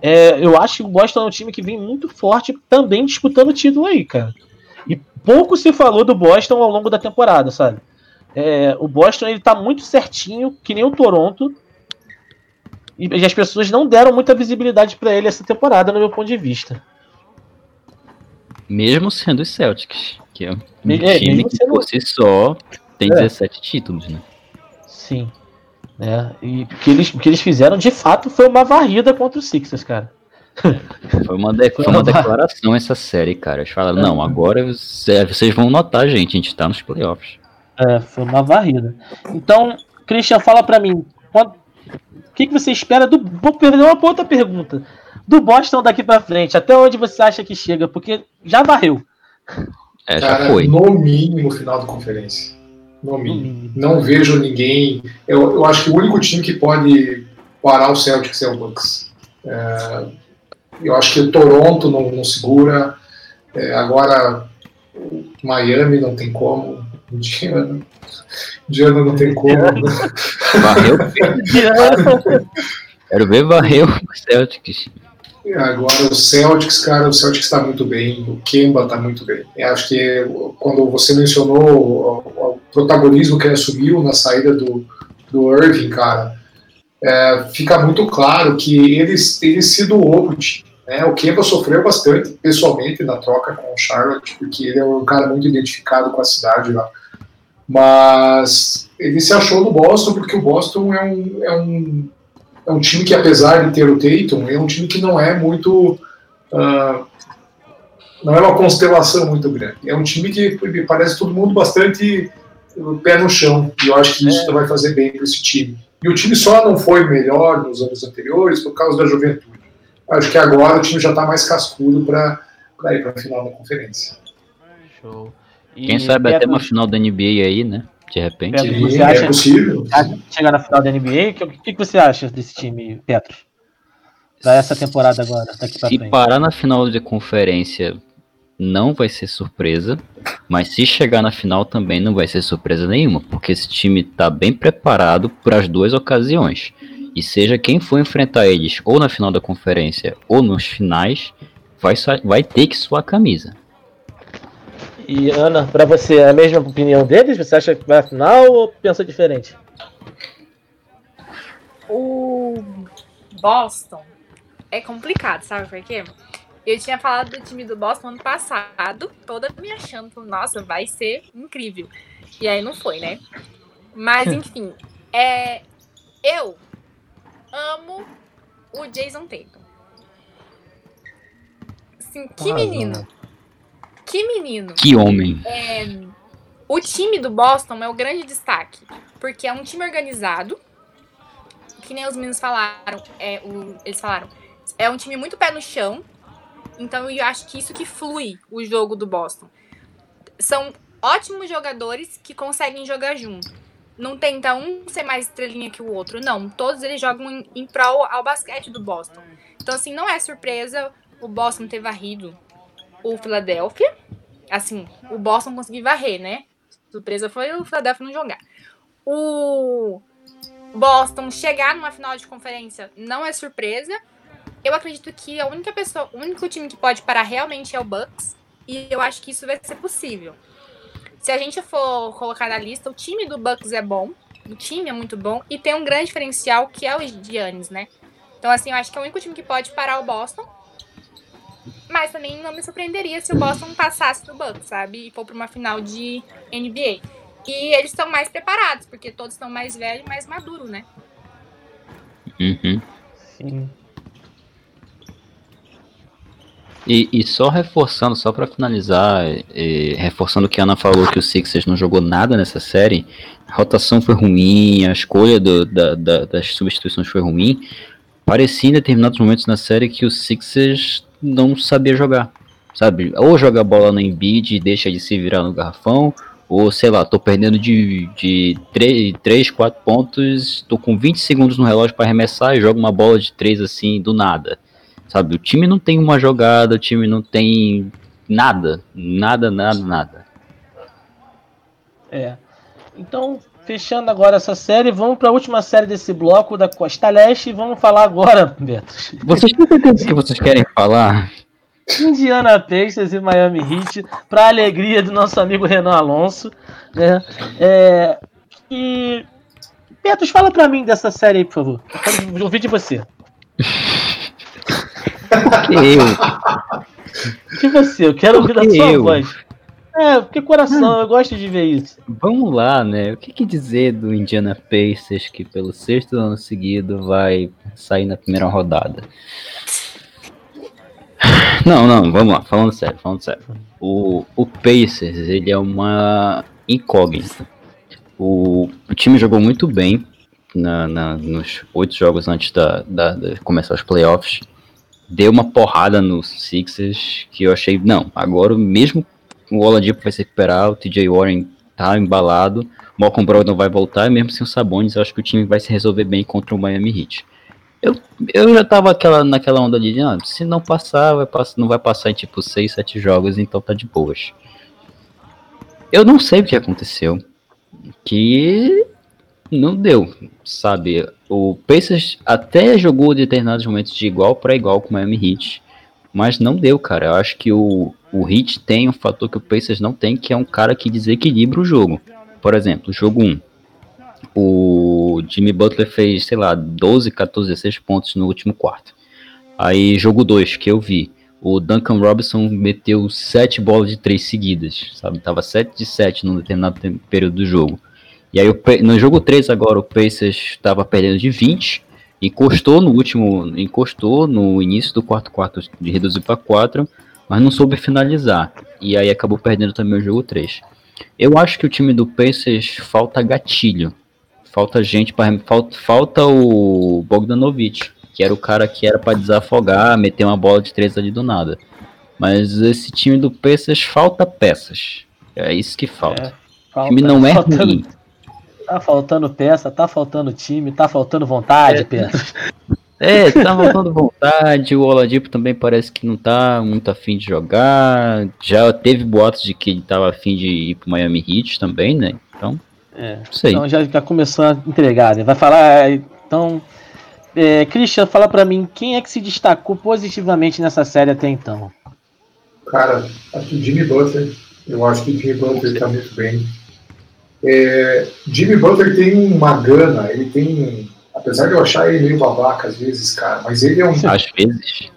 É, eu acho que o Boston é um time que vem muito forte também disputando o título aí, cara. E pouco se falou do Boston ao longo da temporada, sabe? É, o Boston ele tá muito certinho, que nem o Toronto. E, as pessoas não deram muita visibilidade pra ele essa temporada, no meu ponto de vista. Mesmo sendo os Celtics, que é um é, time que por si só tem É. 17 títulos, né? Sim. Né? E o que, eles, o que eles fizeram de fato foi uma varrida contra os Sixers, cara. Foi uma, de- foi uma declaração essa série, cara. Eles falaram, não, agora vocês vocês vão notar, gente, a gente tá nos playoffs. É, foi uma varrida. Então, Christian, fala pra mim, quando- o que, que você espera do. Vou perder uma outra pergunta. Do Boston daqui pra frente, até onde você acha que chega? Porque já varreu. É, já Cara, foi. no mínimo final da conferência. No mínimo. Não vejo ninguém. Eu, eu acho que o único time que pode parar o Celtics é o Bucks. É, eu acho que o Toronto não, não segura. É, agora, o Miami não tem como. Indiana, Indiana não tem como. Varreu. Quero ver varreu o Celtics. É, Agora o Celtics, cara, o Celtics está muito bem, o Kemba está muito bem. Eu acho que quando você mencionou o, o protagonismo que ele assumiu na saída do, do Irving, cara, é, fica muito claro que ele, ele se doou pro time. Né? O Kemba sofreu bastante, pessoalmente, na troca com o Charlotte, porque ele é um cara muito identificado com a cidade lá. Mas ele se achou no Boston, porque o Boston é um, é um é um time que, apesar de ter o Tatum, é um time que não é muito. ah, não é uma constelação muito grande. É um time que me parece todo mundo bastante uh, pé no chão. E eu acho que isso vai fazer bem para esse time. E o time só não foi melhor nos anos anteriores por causa da juventude. Acho que agora o time já está mais cascudo para ir para a final da conferência. Show. E Quem sabe até uma final da NBA aí, né? De repente. Petros, E você é acha possível. que chegar na final da NBA? O que, que que você acha desse time, Petros? Pra essa temporada agora, daqui pra Se frente. parar na final de conferência, não vai ser surpresa. Mas se chegar na final também não vai ser surpresa nenhuma, porque esse time tá bem preparado para as duas ocasiões. E seja quem for enfrentar eles, ou na final da conferência, ou nos finais, vai, vai ter que suar a camisa. E Ana, pra você, é a mesma opinião deles? Você acha que vai à final ou pensa diferente? O Boston é complicado, sabe por quê? Eu tinha falado do time do Boston ano passado, toda me achando, nossa, vai ser incrível. E aí não foi, né? Mas enfim, é, eu amo o Jason Tatum. Assim, que Ah, menino. Que menino. Que homem! O time do Boston é o grande destaque, porque é um time organizado, que nem os meninos falaram, é, o- eles falaram, é um time muito pé no chão, então eu acho que isso que flui o jogo do Boston. São ótimos jogadores que conseguem jogar junto. Não tenta um ser mais estrelinha que o outro, não. Todos eles jogam em, em prol ao basquete do Boston. Então, assim, não é surpresa o Boston ter varrido o Philadelphia. Assim, o Boston conseguir varrer, né? Surpresa foi o Philadelphia não jogar. O Boston chegar numa final de conferência não é surpresa. Eu acredito que a única pessoa, o único time que pode parar realmente é o Bucks. E eu acho que isso vai ser possível. Se a gente for colocar na lista, o time do Bucks é bom. O time é muito bom. E tem um grande diferencial que é o Giannis, né? Então, assim, eu acho que é o único time que pode parar o Boston. Mas também não me surpreenderia se o Boston passasse do Bucks, sabe? E for pra uma final de NBA. E eles estão mais preparados, porque todos estão mais velhos e mais maduros, né? Uhum. Sim. E, e só reforçando, só pra finalizar, e reforçando o que a Ana falou que o Sixers não jogou nada nessa série, a rotação foi ruim, a escolha do- da- da- das substituições foi ruim. Parecia em determinados momentos na série que o Sixers não sabia jogar, sabe? Ou joga a bola no Embiid e deixa de se virar no garrafão, ou sei lá, tô perdendo de, de 3, 4 pontos, tô com 20 segundos no relógio para arremessar e jogo uma bola de 3 assim do nada. Sabe, o time não tem uma jogada, o time não tem nada, nada, nada, nada. É. Então, fechando agora essa série, vamos para a última série desse bloco da Costa Leste e vamos falar agora, Beto. Vocês têm certeza que vocês querem falar? Indiana Pacers e Miami Heat, para alegria do nosso amigo Renan Alonso, né? É, e Betos, fala para mim dessa série aí, por favor. Eu quero ouvir de você. Porque eu, De você, eu quero ouvir da sua eu? voz. É, porque coração, eu gosto de ver isso. vamos lá, né? O que, que dizer do Indiana Pacers que pelo sexto ano seguido vai sair na primeira rodada? Não, não, vamos lá, falando sério, falando sério. O, o Pacers, ele é uma incógnita. O, o time jogou muito bem na, na- nos oito jogos antes da, da- de começar os playoffs. Deu uma porrada no Sixers que eu achei, não, agora mesmo o Oladipo vai se recuperar, o TJ Warren tá embalado. Malcolm Brogdon vai voltar, e mesmo sem o Sabonis, eu acho que o time vai se resolver bem contra o Miami Heat. Eu, eu já tava aquela, naquela onda de, ah, se não passar, vai passar, não vai passar em tipo 6, 7 jogos, então tá de boas. Eu não sei o que aconteceu. Que não deu, sabe? O Pacers até jogou determinados momentos de igual para igual com o Miami Heat, mas não deu, cara. Eu acho que o, o Heat tem um fator que o Pacers não tem, que é um cara que desequilibra o jogo. Por exemplo, jogo 1. O Jimmy Butler fez, sei lá, 12, 14, 16 pontos no último quarto. Aí, jogo 2, que eu vi. O Duncan Robinson meteu 7 bolas de 3 seguidas, sabe? Tava 7 de 7 num determinado período do jogo. E aí, no jogo 3 agora, o Pacers estava perdendo de 20, encostou no último, encostou no início do quarto quarto de reduzir para 4, mas não soube finalizar. E aí acabou perdendo também o jogo 3. Eu acho que o time do Pacers falta gatilho. Falta gente para falta, falta o Bogdanovich, que era o cara que era para desafogar, meter uma bola de três ali do nada. Mas esse time do Pacers falta peças. É isso que falta. É, falta o time não é faltando, ruim. Tá faltando peça, tá faltando time, tá faltando vontade, é. peça. É, tá faltando vontade. O Oladipo também parece que não tá muito afim de jogar. Já teve boatos de que ele tava afim de ir pro Miami Heat também, né? Então, é, sei. Então já, já começou a entregar, né? Vai falar, então... É, Christian, fala para mim, quem é que se destacou positivamente nessa série até então? Cara, acho que Jimmy Butler. Eu acho que Jimmy Butler tá muito bem. É, Jimmy Butler tem uma gana, ele tem Apesar de eu achar ele meio babaca às vezes, cara, mas ele é um. Às vezes.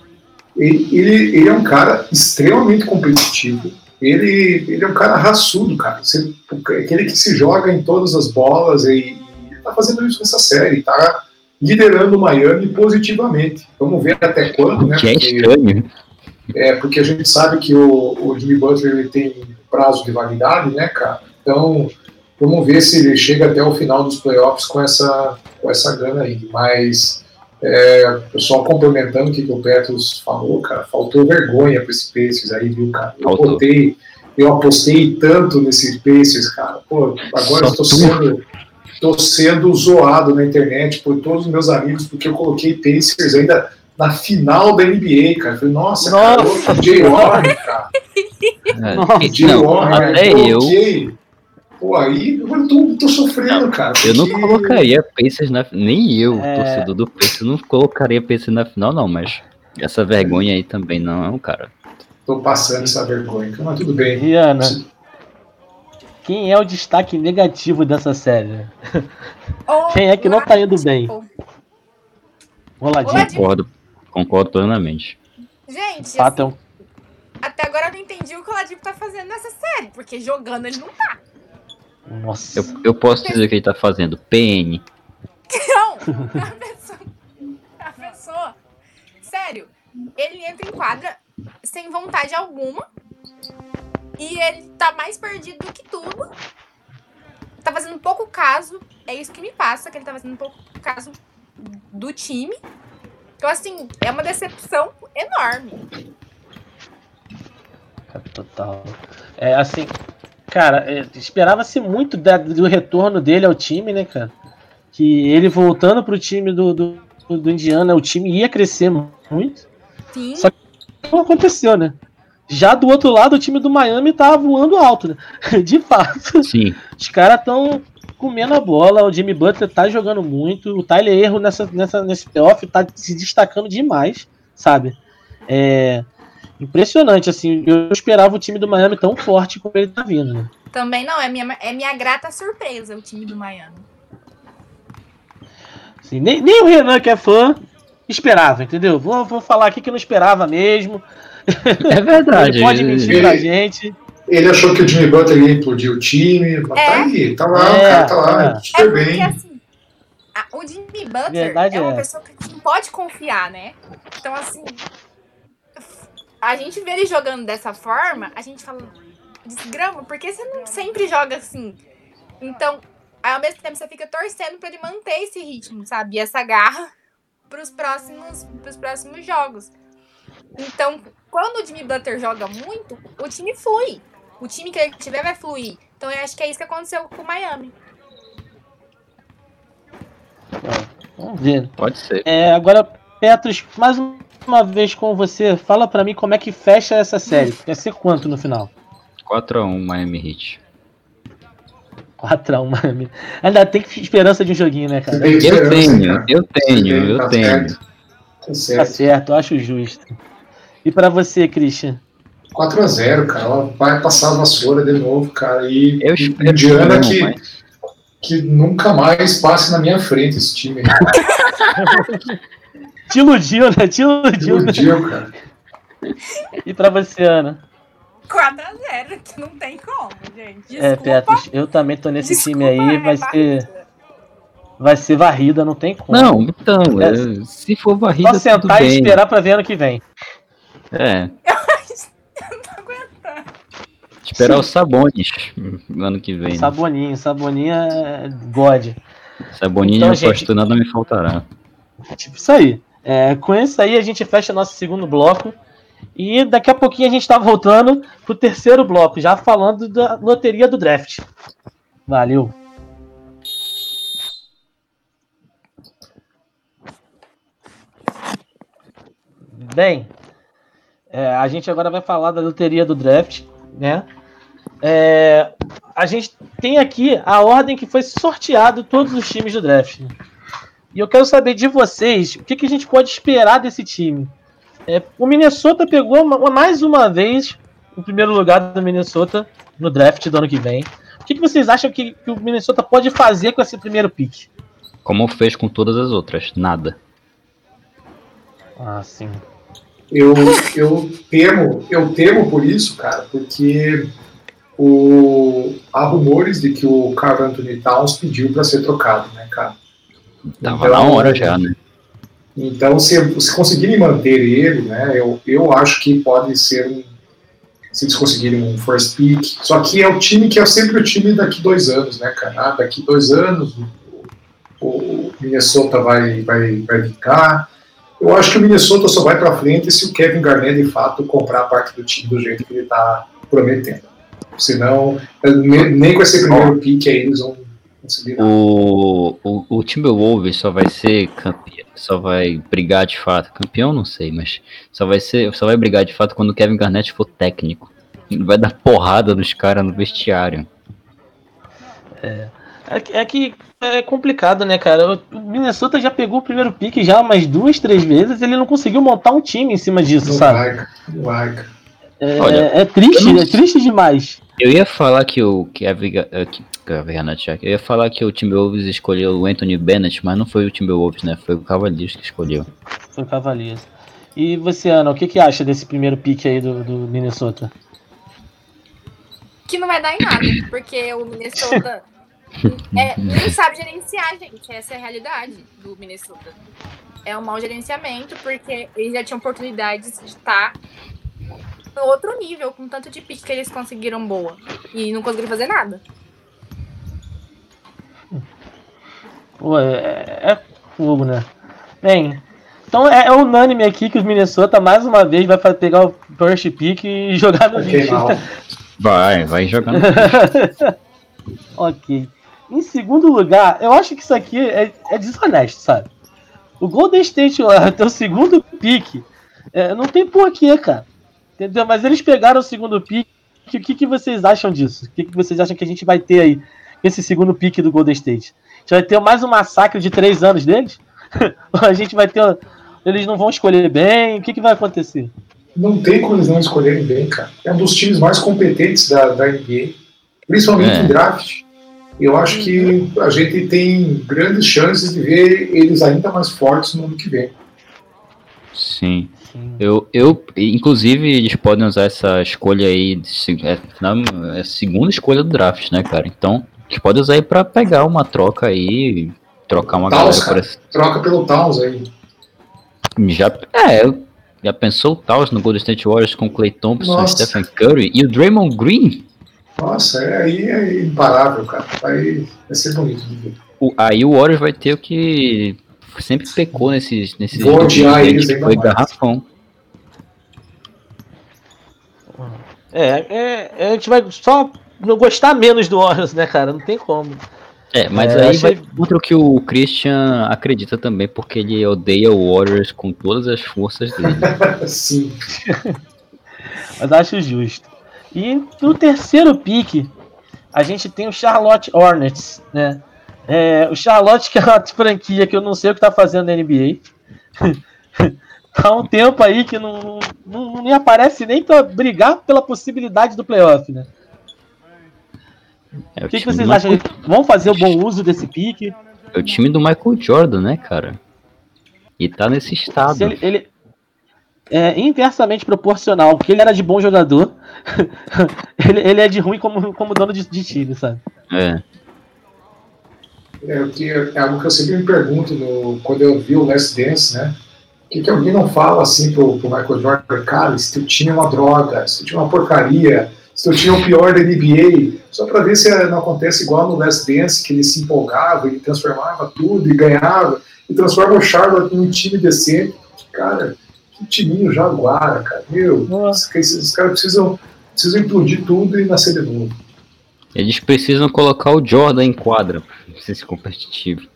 Ele, ele, ele é um cara extremamente competitivo. Ele, ele é um cara raçudo, cara. Você, aquele que se joga em todas as bolas e, e tá fazendo isso nessa série, tá liderando o Miami positivamente. Vamos ver até quando, né? Que é estranho. É, porque a gente sabe que o, o Jimmy Butler ele tem prazo de validade, né, cara? Então, vamos ver se ele chega até o final dos playoffs com essa, com essa grana aí. Mas, é, pessoal complementando o que, o Petros falou, cara, faltou vergonha para esse Pacers aí, viu, cara? Eu botei, eu apostei tanto nesse Pacers, cara. Pô, agora estou sendo, tô sendo zoado na internet por todos os meus amigos, porque eu coloquei Pacers ainda na final da NBA, cara. Eu falei, nossa, nossa cara, Jay Warren, cara. É, Jay Warren, até eu. Pô, aí eu tô, tô sofrendo, cara. Porque... Eu não colocaria Pacers na Nem eu, é... torcedor do Pacers, não colocaria Pacers na final, não, mas essa vergonha aí também não, cara. Tô passando essa vergonha, mas tudo bem. Rihanna, quem é o destaque negativo dessa série? Oh, quem é que não tá indo bem? Roladinho. Concordo, concordo plenamente. Gente, Fato, assim, até agora eu não entendi o que o Oladipo tá fazendo nessa série, porque jogando ele não tá. Nossa. Eu, eu posso dizer o que ele tá fazendo. PN. Não! A pessoa, a pessoa. Sério, ele entra em quadra sem vontade alguma. E ele tá mais perdido do que tudo. Tá fazendo pouco caso. É isso que me passa, que ele tá fazendo pouco caso do time. Então, assim, é uma decepção enorme. Total. É assim, Cara, é, esperava-se muito da, do retorno dele ao time, né, cara? Que ele voltando pro time do, do, do Indiana, o time ia crescer muito. Sim. Só que não aconteceu, né? Já do outro lado, o time do Miami tá voando alto, né? De fato. Sim. Os caras estão comendo a bola, o Jimmy Butler tá jogando muito, o Tyler Erro nessa, nessa, nesse playoff tá se destacando demais, sabe? É, impressionante, assim. Eu esperava o time do Miami tão forte como ele tá vindo, né? Também não, é minha, é minha grata surpresa o time do Miami. Sim, nem, nem o Renan, que é fã, esperava, entendeu? Vou, vou falar aqui que eu não esperava mesmo. É verdade. ele pode mentir ele, pra gente. Ele achou que o Jimmy Butler ia implodir o time, mas tá é. tá aí, tá lá, é, o cara tá lá, é. super é porque, bem. Assim, a, o Jimmy Butler Verdade é uma é. pessoa que não pode confiar, né? Então, assim, a gente vê ele jogando dessa forma, a gente fala, desgrama, porque você não sempre joga assim? Então, ao mesmo tempo, você fica torcendo para ele manter esse ritmo, sabe? E essa garra pros próximos, pros próximos jogos. Então, quando o Jimmy Butler joga muito, o time flui. O time que ele tiver vai fluir. Então eu acho que é isso que aconteceu com o Miami. Vamos ver. Pode ser. É, agora, Petros, mais uma vez com você, fala pra mim como é que fecha essa série. Vai ser quanto no final? 4x1 Miami Heat. 4x1 Miami. Ainda tem esperança de um joguinho, né, cara? Tem Eu tenho, cara. eu tenho, eu Tá tenho. certo. Tá Tá certo. certo, eu acho justo. E pra você, Christian? 4x0, cara. Ela vai passar a vassoura de novo, cara. E Eu espero Indiana não, que, mas- que nunca mais passe na minha frente esse time. Te iludiu, né? Te iludiu. né? Iludiu, cara. E pra você, Ana? 4x0, que não tem como, gente. Desculpa. É, Petros, eu também tô nesse desculpa, time aí, é vai ser, vai ser varrida, não tem como. Não, então, É. eu- se for varrida, Só tudo sentar e bem. esperar pra ver ano que vem. É, Eu não tô aguentando. esperar os Sabones no ano que vem. né? Saboninho, Saboninho é God. Saboninho Então, eu gente- nada me faltará. Tipo, isso aí. É, com isso aí a gente fecha nosso segundo bloco. E daqui a pouquinho a gente tá voltando pro terceiro bloco, já falando da loteria do draft. Valeu. Bem, é, a gente agora vai falar da loteria do draft, né? É, a gente tem aqui a ordem que foi sorteado todos os times do draft. E eu quero saber de vocês o que, que a gente pode esperar desse time. É, o Minnesota pegou uma- mais uma vez o primeiro lugar do Minnesota no draft do ano que vem. O que, que vocês acham que, que o Minnesota pode fazer com esse primeiro pick? Como fez com todas as outras, nada. Ah, sim. Eu, eu temo, eu temo por isso, cara, porque o, há rumores de que o Carl Anthony Towns pediu para ser trocado, né, cara? Tava Então- na hora já, né? Então, se, se conseguirem manter ele, né, eu, eu acho que pode ser um. Se eles conseguirem um first pick. Só que é o time que é sempre o time daqui dois anos, né, cara? Ah, daqui dois anos o, o Minnesota vai, vai, vai ficar. Eu acho que o Minnesota só vai para frente se o Kevin Garnett de fato comprar parte do time do jeito que ele está prometendo. Senão, nem, nem com esse primeiro pick aí eles vão. O, o, o Timberwolves só vai ser campeão, só vai brigar de fato. Campeão não sei, mas só vai ser, só vai brigar de fato quando o Kevin Garnett for técnico. Ele vai dar porrada nos caras no vestiário. É, que- é que é complicado, né, cara? O Minnesota já pegou o primeiro pick já umas duas, três vezes. Ele não conseguiu montar um time em cima disso, Não sabe? É, Olha, é triste, não- é triste demais. Eu ia falar que o Kevin, Já, eu ia falar que o Timberwolves escolheu o Anthony Bennett, mas não foi o Timberwolves, né? Foi o Cavaliers que escolheu. Foi o Cavaliers. E você, Ana, o que, que acha desse primeiro pick aí do, do Minnesota? Que não vai dar em nada, porque o Minnesota é, não sabe gerenciar, gente. Essa é a realidade do Minnesota. É um mau gerenciamento, porque eles já tinham oportunidades de estar no outro nível, com tanto de pick que eles conseguiram boa. E não conseguiram fazer nada. Pô, é, é fogo, né? Bem, então é, é unânime aqui que os Minnesota mais uma vez vai pegar o first pick e jogar no Vai 20. queimar. Vai, vai jogando. ok. Em segundo lugar, eu acho que isso aqui é, é desonesto, sabe? O Golden State lá, teu segundo pick, é, não tem porquê, cara. Entendeu? Mas eles pegaram o segundo pick. O que, que vocês acham disso? O que, que vocês acham que a gente vai ter aí? Esse segundo pick do Golden State? A gente vai ter mais um massacre de três anos deles? Ou a gente vai ter. Eles não vão escolher bem? O que, que vai acontecer? Não tem como eles não escolherem bem, cara. É um dos times mais competentes da, da NBA, principalmente É. em draft. Eu acho que a gente tem grandes chances de ver eles ainda mais fortes no ano que vem. Sim. Eu, eu, inclusive, eles podem usar essa escolha aí, de é, na- é a segunda escolha do draft, né, cara? Então, eles podem usar aí pra pegar uma troca aí, trocar uma Towns, galera por. Troca pelo Towns aí. Já, é, já pensou o Taos no Golden State Warriors com Clay Thompson, Nossa. Stephen Curry e o Draymond Green? Nossa, é, aí é imparável, cara. Vai, vai ser bonito de ver. O- aí o Warriors vai ter o que sempre pecou nesses, nesses Vou odiar jogos, eles foi garrafão. É, é, a gente vai só não gostar menos do Warriors, né, cara? Não tem como. É, mas É, aí achei- vai contra o que o Christian acredita também, porque ele odeia o Warriors com todas as forças dele. Sim. Mas acho justo. E no terceiro pique, a gente tem o Charlotte Hornets, né? É, o Charlotte, que é uma franquia que eu não sei o que tá fazendo na NBA. Há um tempo aí que não, não, não nem aparece nem pra brigar pela possibilidade do playoff, né? É O que, que vocês acham? Michael- Vão fazer o bom uso desse pique? É o time do Michael Jordan, né, cara? E tá nesse estado. Ele, ele é inversamente proporcional, porque ele era de bom jogador, ele, ele é de ruim como, como dono de, de time, sabe? É. É, o que, é algo que eu sempre me pergunto no, quando eu vi o Last Dance, né? Por que, que alguém não fala assim pro, pro Michael Jordan, cara, esse teu time é uma droga, esse teu time é uma porcaria, esse teu time é o pior da NBA, só pra ver se não acontece igual no Last Dance, que ele se empolgava, ele transformava tudo e ganhava, e transforma o Charlotte num time decente. Cara, que timinho jaguara, cara. Meu, Nossa. esses, esses caras precisam, precisam implodir tudo e nascer de novo. Eles precisam colocar o Jordan em quadra pra ser competitivo.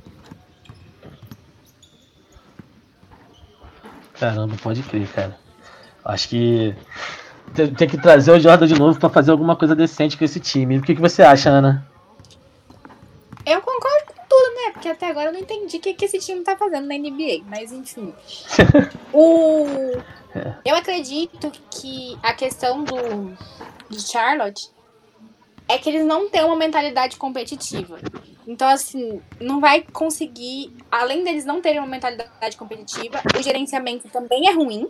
Caramba, pode crer, cara. Acho que tem, que trazer o Jordan de novo pra fazer alguma coisa decente com esse time. O que, que você acha, Ana? Eu concordo com tudo, né? Porque até agora eu não entendi o que, que esse time tá fazendo na NBA. Mas enfim. o... Eu acredito que a questão do de Charlotte é que eles não têm uma mentalidade competitiva. Então, assim, não vai conseguir. Além deles não terem uma mentalidade competitiva, o gerenciamento também é ruim,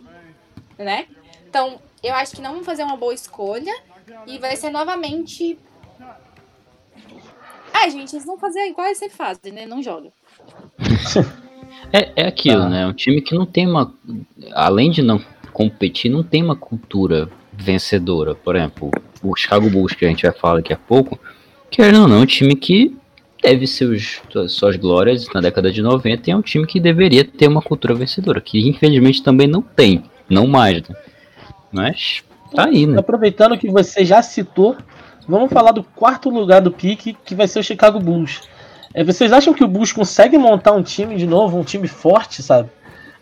né? Então, eu acho que não vão fazer uma boa escolha. E vai ser novamente ah, gente, eles vão fazer igual eles sempre fazem, né? Não jogam. É, é aquilo, né? Um time que não tem uma. Além de não competir, não tem uma cultura vencedora. Por exemplo, o Chicago Bulls, que a gente vai falar daqui a pouco, querendo ou não, é um time que teve seus, suas glórias na década de 90 e é um time que deveria ter uma cultura vencedora, que infelizmente também não tem. Não mais, né? Mas tá aí, né? Aproveitando que você já citou, vamos falar do quarto lugar do pique, que vai ser o Chicago Bulls. É, vocês acham que o Bulls consegue montar um time de novo, um time forte, sabe?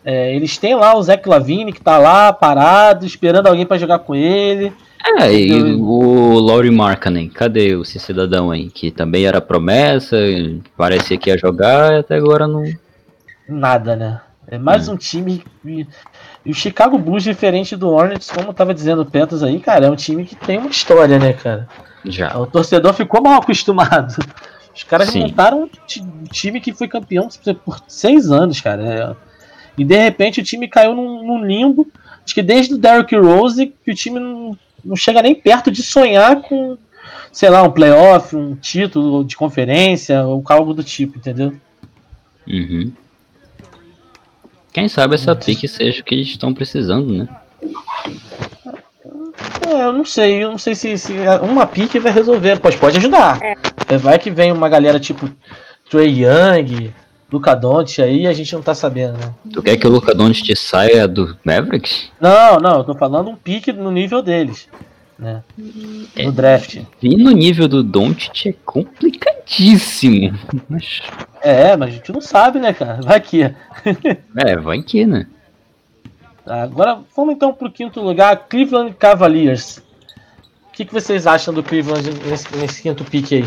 É, eles têm lá o Zach Lavine, que tá lá parado, esperando alguém pra jogar com ele. É, e o Laurie Markkanen, cadê esse cidadão aí? Que também era promessa, parecia que ia jogar e até agora não. Nada, né? É mais um time. E, o Chicago Bulls, diferente do Hornets, como tava dizendo o Petros aí, cara, é um time que tem uma história, né, cara? Já. O torcedor ficou mal acostumado. Os caras Sim. montaram um um time que foi campeão por seis anos, cara. É. E de repente o time caiu num, num limbo. Acho que desde o Derrick Rose que o time não, não chega nem perto de sonhar com, sei lá, um playoff, um título de conferência ou algo do tipo, entendeu? Uhum. Quem sabe essa pique seja o que eles estão precisando, né? É, eu não sei, eu não sei se, se uma pique vai resolver, pode, pode ajudar. É, Vai que vem uma galera tipo Trey Young, Luca Doncic aí, a gente não tá sabendo, né? Tu quer que o Luca Doncic saia do Mavericks? Não, não, eu tô falando um pique no nível deles, né? No draft. E no nível do Doncic é complicadíssimo. Mas, É, mas a gente não sabe, né, cara? Vai que. é, vai que, né? Agora vamos então pro quinto lugar, Cleveland Cavaliers. O que, que vocês acham do Cleveland nesse, nesse quinto pique aí?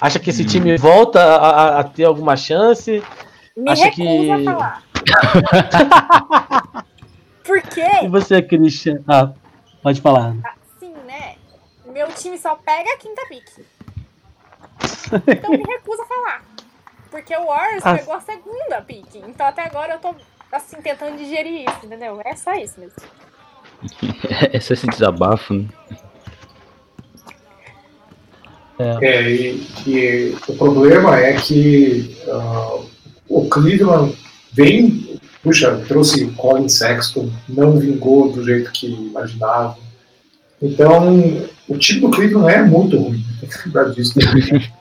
Acha que esse time volta a, a- a ter alguma chance? Me Acha que- a falar. Por quê? E você, Christian? Ah, pode falar. Meu time só pega a quinta pique. Então me recuso a falar. Porque o Warriors Ah. pegou a segunda pique. Então até agora eu tô, assim, tentando digerir isso, entendeu? É só isso mesmo. Esse, esse desabafo, né? É, e, e o problema é que ah, o Cleveland vem, puxa, trouxe Colin Sexton, não vingou do jeito que imaginava. Então, o time do Cleveland é muito ruim, tem que lembrar disso.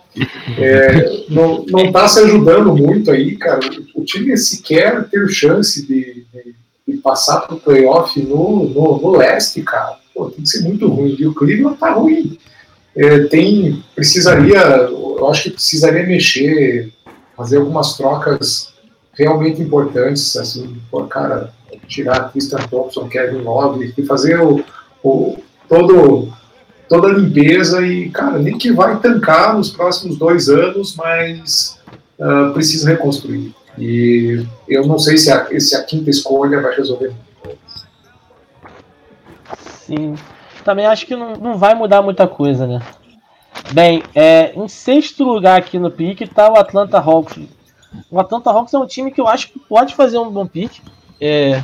É, não, não tá se ajudando muito aí, cara. O time sequer ter chance de, de, de passar pro playoff no, no, no leste, cara. Pô, tem que ser muito ruim. E o Cleveland tá ruim. é, tem precisaria, eu acho que precisaria mexer, fazer algumas trocas realmente importantes, assim, por cara, tirar Tristan Thompson, Kevin Love, e fazer o, o, todo, toda a limpeza e, cara, nem que vai tancar nos próximos dois anos, mas uh, precisa reconstruir. E eu não sei se a, se a quinta escolha vai resolver. Sim. Também acho que não, não vai mudar muita coisa, né? Bem, é, em sexto lugar aqui no pique está o Atlanta Hawks. O Atlanta Hawks é um time que eu acho que pode fazer um bom pique. É,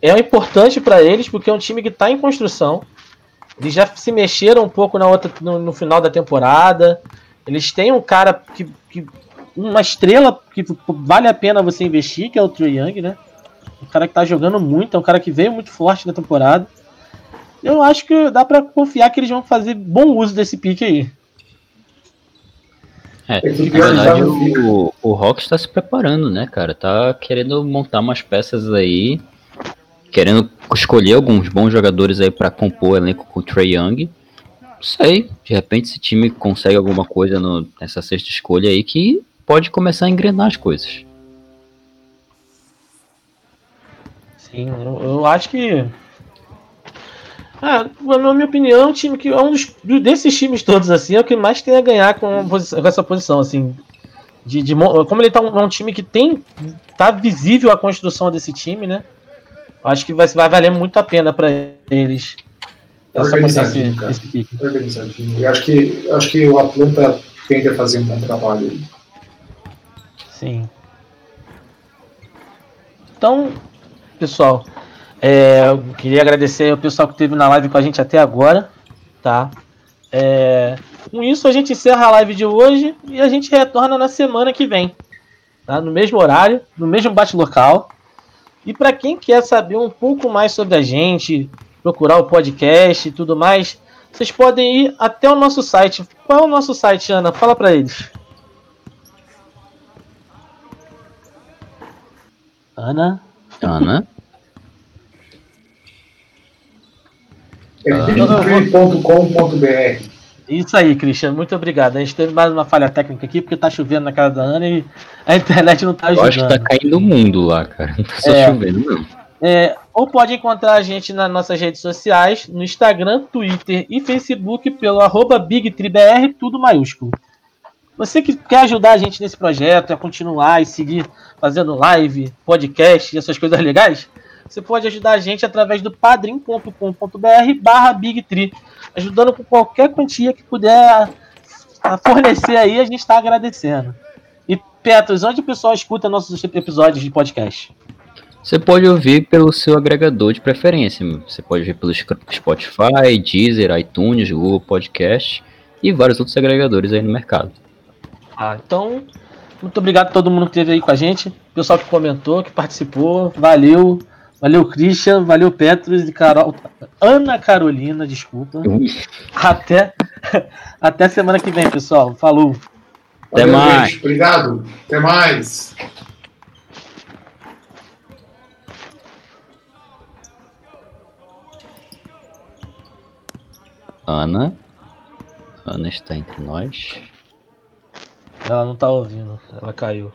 é importante para eles porque é um time que está em construção. Eles já se mexeram um pouco na outra, no, no final da temporada. Eles têm um cara que, que, uma estrela que vale a pena você investir, que é o Trae Young, né? Um cara que está jogando muito, é um cara que veio muito forte na temporada. Eu acho que dá para confiar que eles vão fazer bom uso desse pique aí. É, na verdade, o, o Rock está se preparando, né, cara? Tá querendo montar umas peças aí, querendo escolher alguns bons jogadores aí para compor o elenco com o Trey Young. Não sei, de repente esse time consegue alguma coisa no, nessa sexta escolha aí que pode começar a engrenar as coisas. Sim, eu, eu acho que ah, na minha opinião, um time que é um dos desses times todos assim é o que mais tem a ganhar com, com essa posição assim. De, de, como ele tá um, é um time que tem tá visível a construção desse time, né? Acho que vai, vai valer muito a pena para eles. Organizadinho, cara. Esse Organizadinho. Eu acho que, acho que o Atlanta tende a fazer um bom trabalho. Sim. Então, pessoal, é, eu queria agradecer ao pessoal que esteve na live com a gente até agora, tá? É, com isso a gente encerra a live de hoje e a gente retorna na semana que vem, tá? No mesmo horário, no mesmo bate-local. E para quem quer saber um pouco mais sobre a gente, procurar o podcast e tudo mais, vocês podem ir até o nosso site. Qual é o nosso site, Ana? Fala para eles. Ana? Ana? É bigtree.com.br. Isso aí, Cristiano, muito obrigado. A gente teve mais uma falha técnica aqui, porque tá chovendo na casa da Ana e a internet não tá ajudando. Eu acho que tá caindo o mundo lá, cara. Não tá só é, chovendo, não. É, ou pode encontrar a gente nas nossas redes sociais, no Instagram, Twitter e Facebook, pelo arroba BigTriBR, tudo maiúsculo. Você que quer ajudar a gente nesse projeto, a continuar e seguir fazendo live, podcast e essas coisas legais, você pode ajudar a gente através do padrim.com.br barra BigTree, ajudando com qualquer quantia que puder fornecer aí, a gente está agradecendo. E Petros, onde o pessoal escuta nossos episódios de podcast? Você pode ouvir pelo seu agregador de preferência. Você pode ouvir pelo Spotify, Deezer, iTunes, Google Podcast e vários outros agregadores aí no mercado. Ah, então, muito obrigado a todo mundo que esteve aí com a gente, pessoal que comentou, que participou, valeu. Valeu, Christian. Valeu, Petros e Carol. Ana Carolina, desculpa. Até, até semana que vem, pessoal. Falou. Até Valeu, mais. Gente. Obrigado. Até mais. Ana. Ana está entre nós. Ela não está ouvindo. Ela caiu.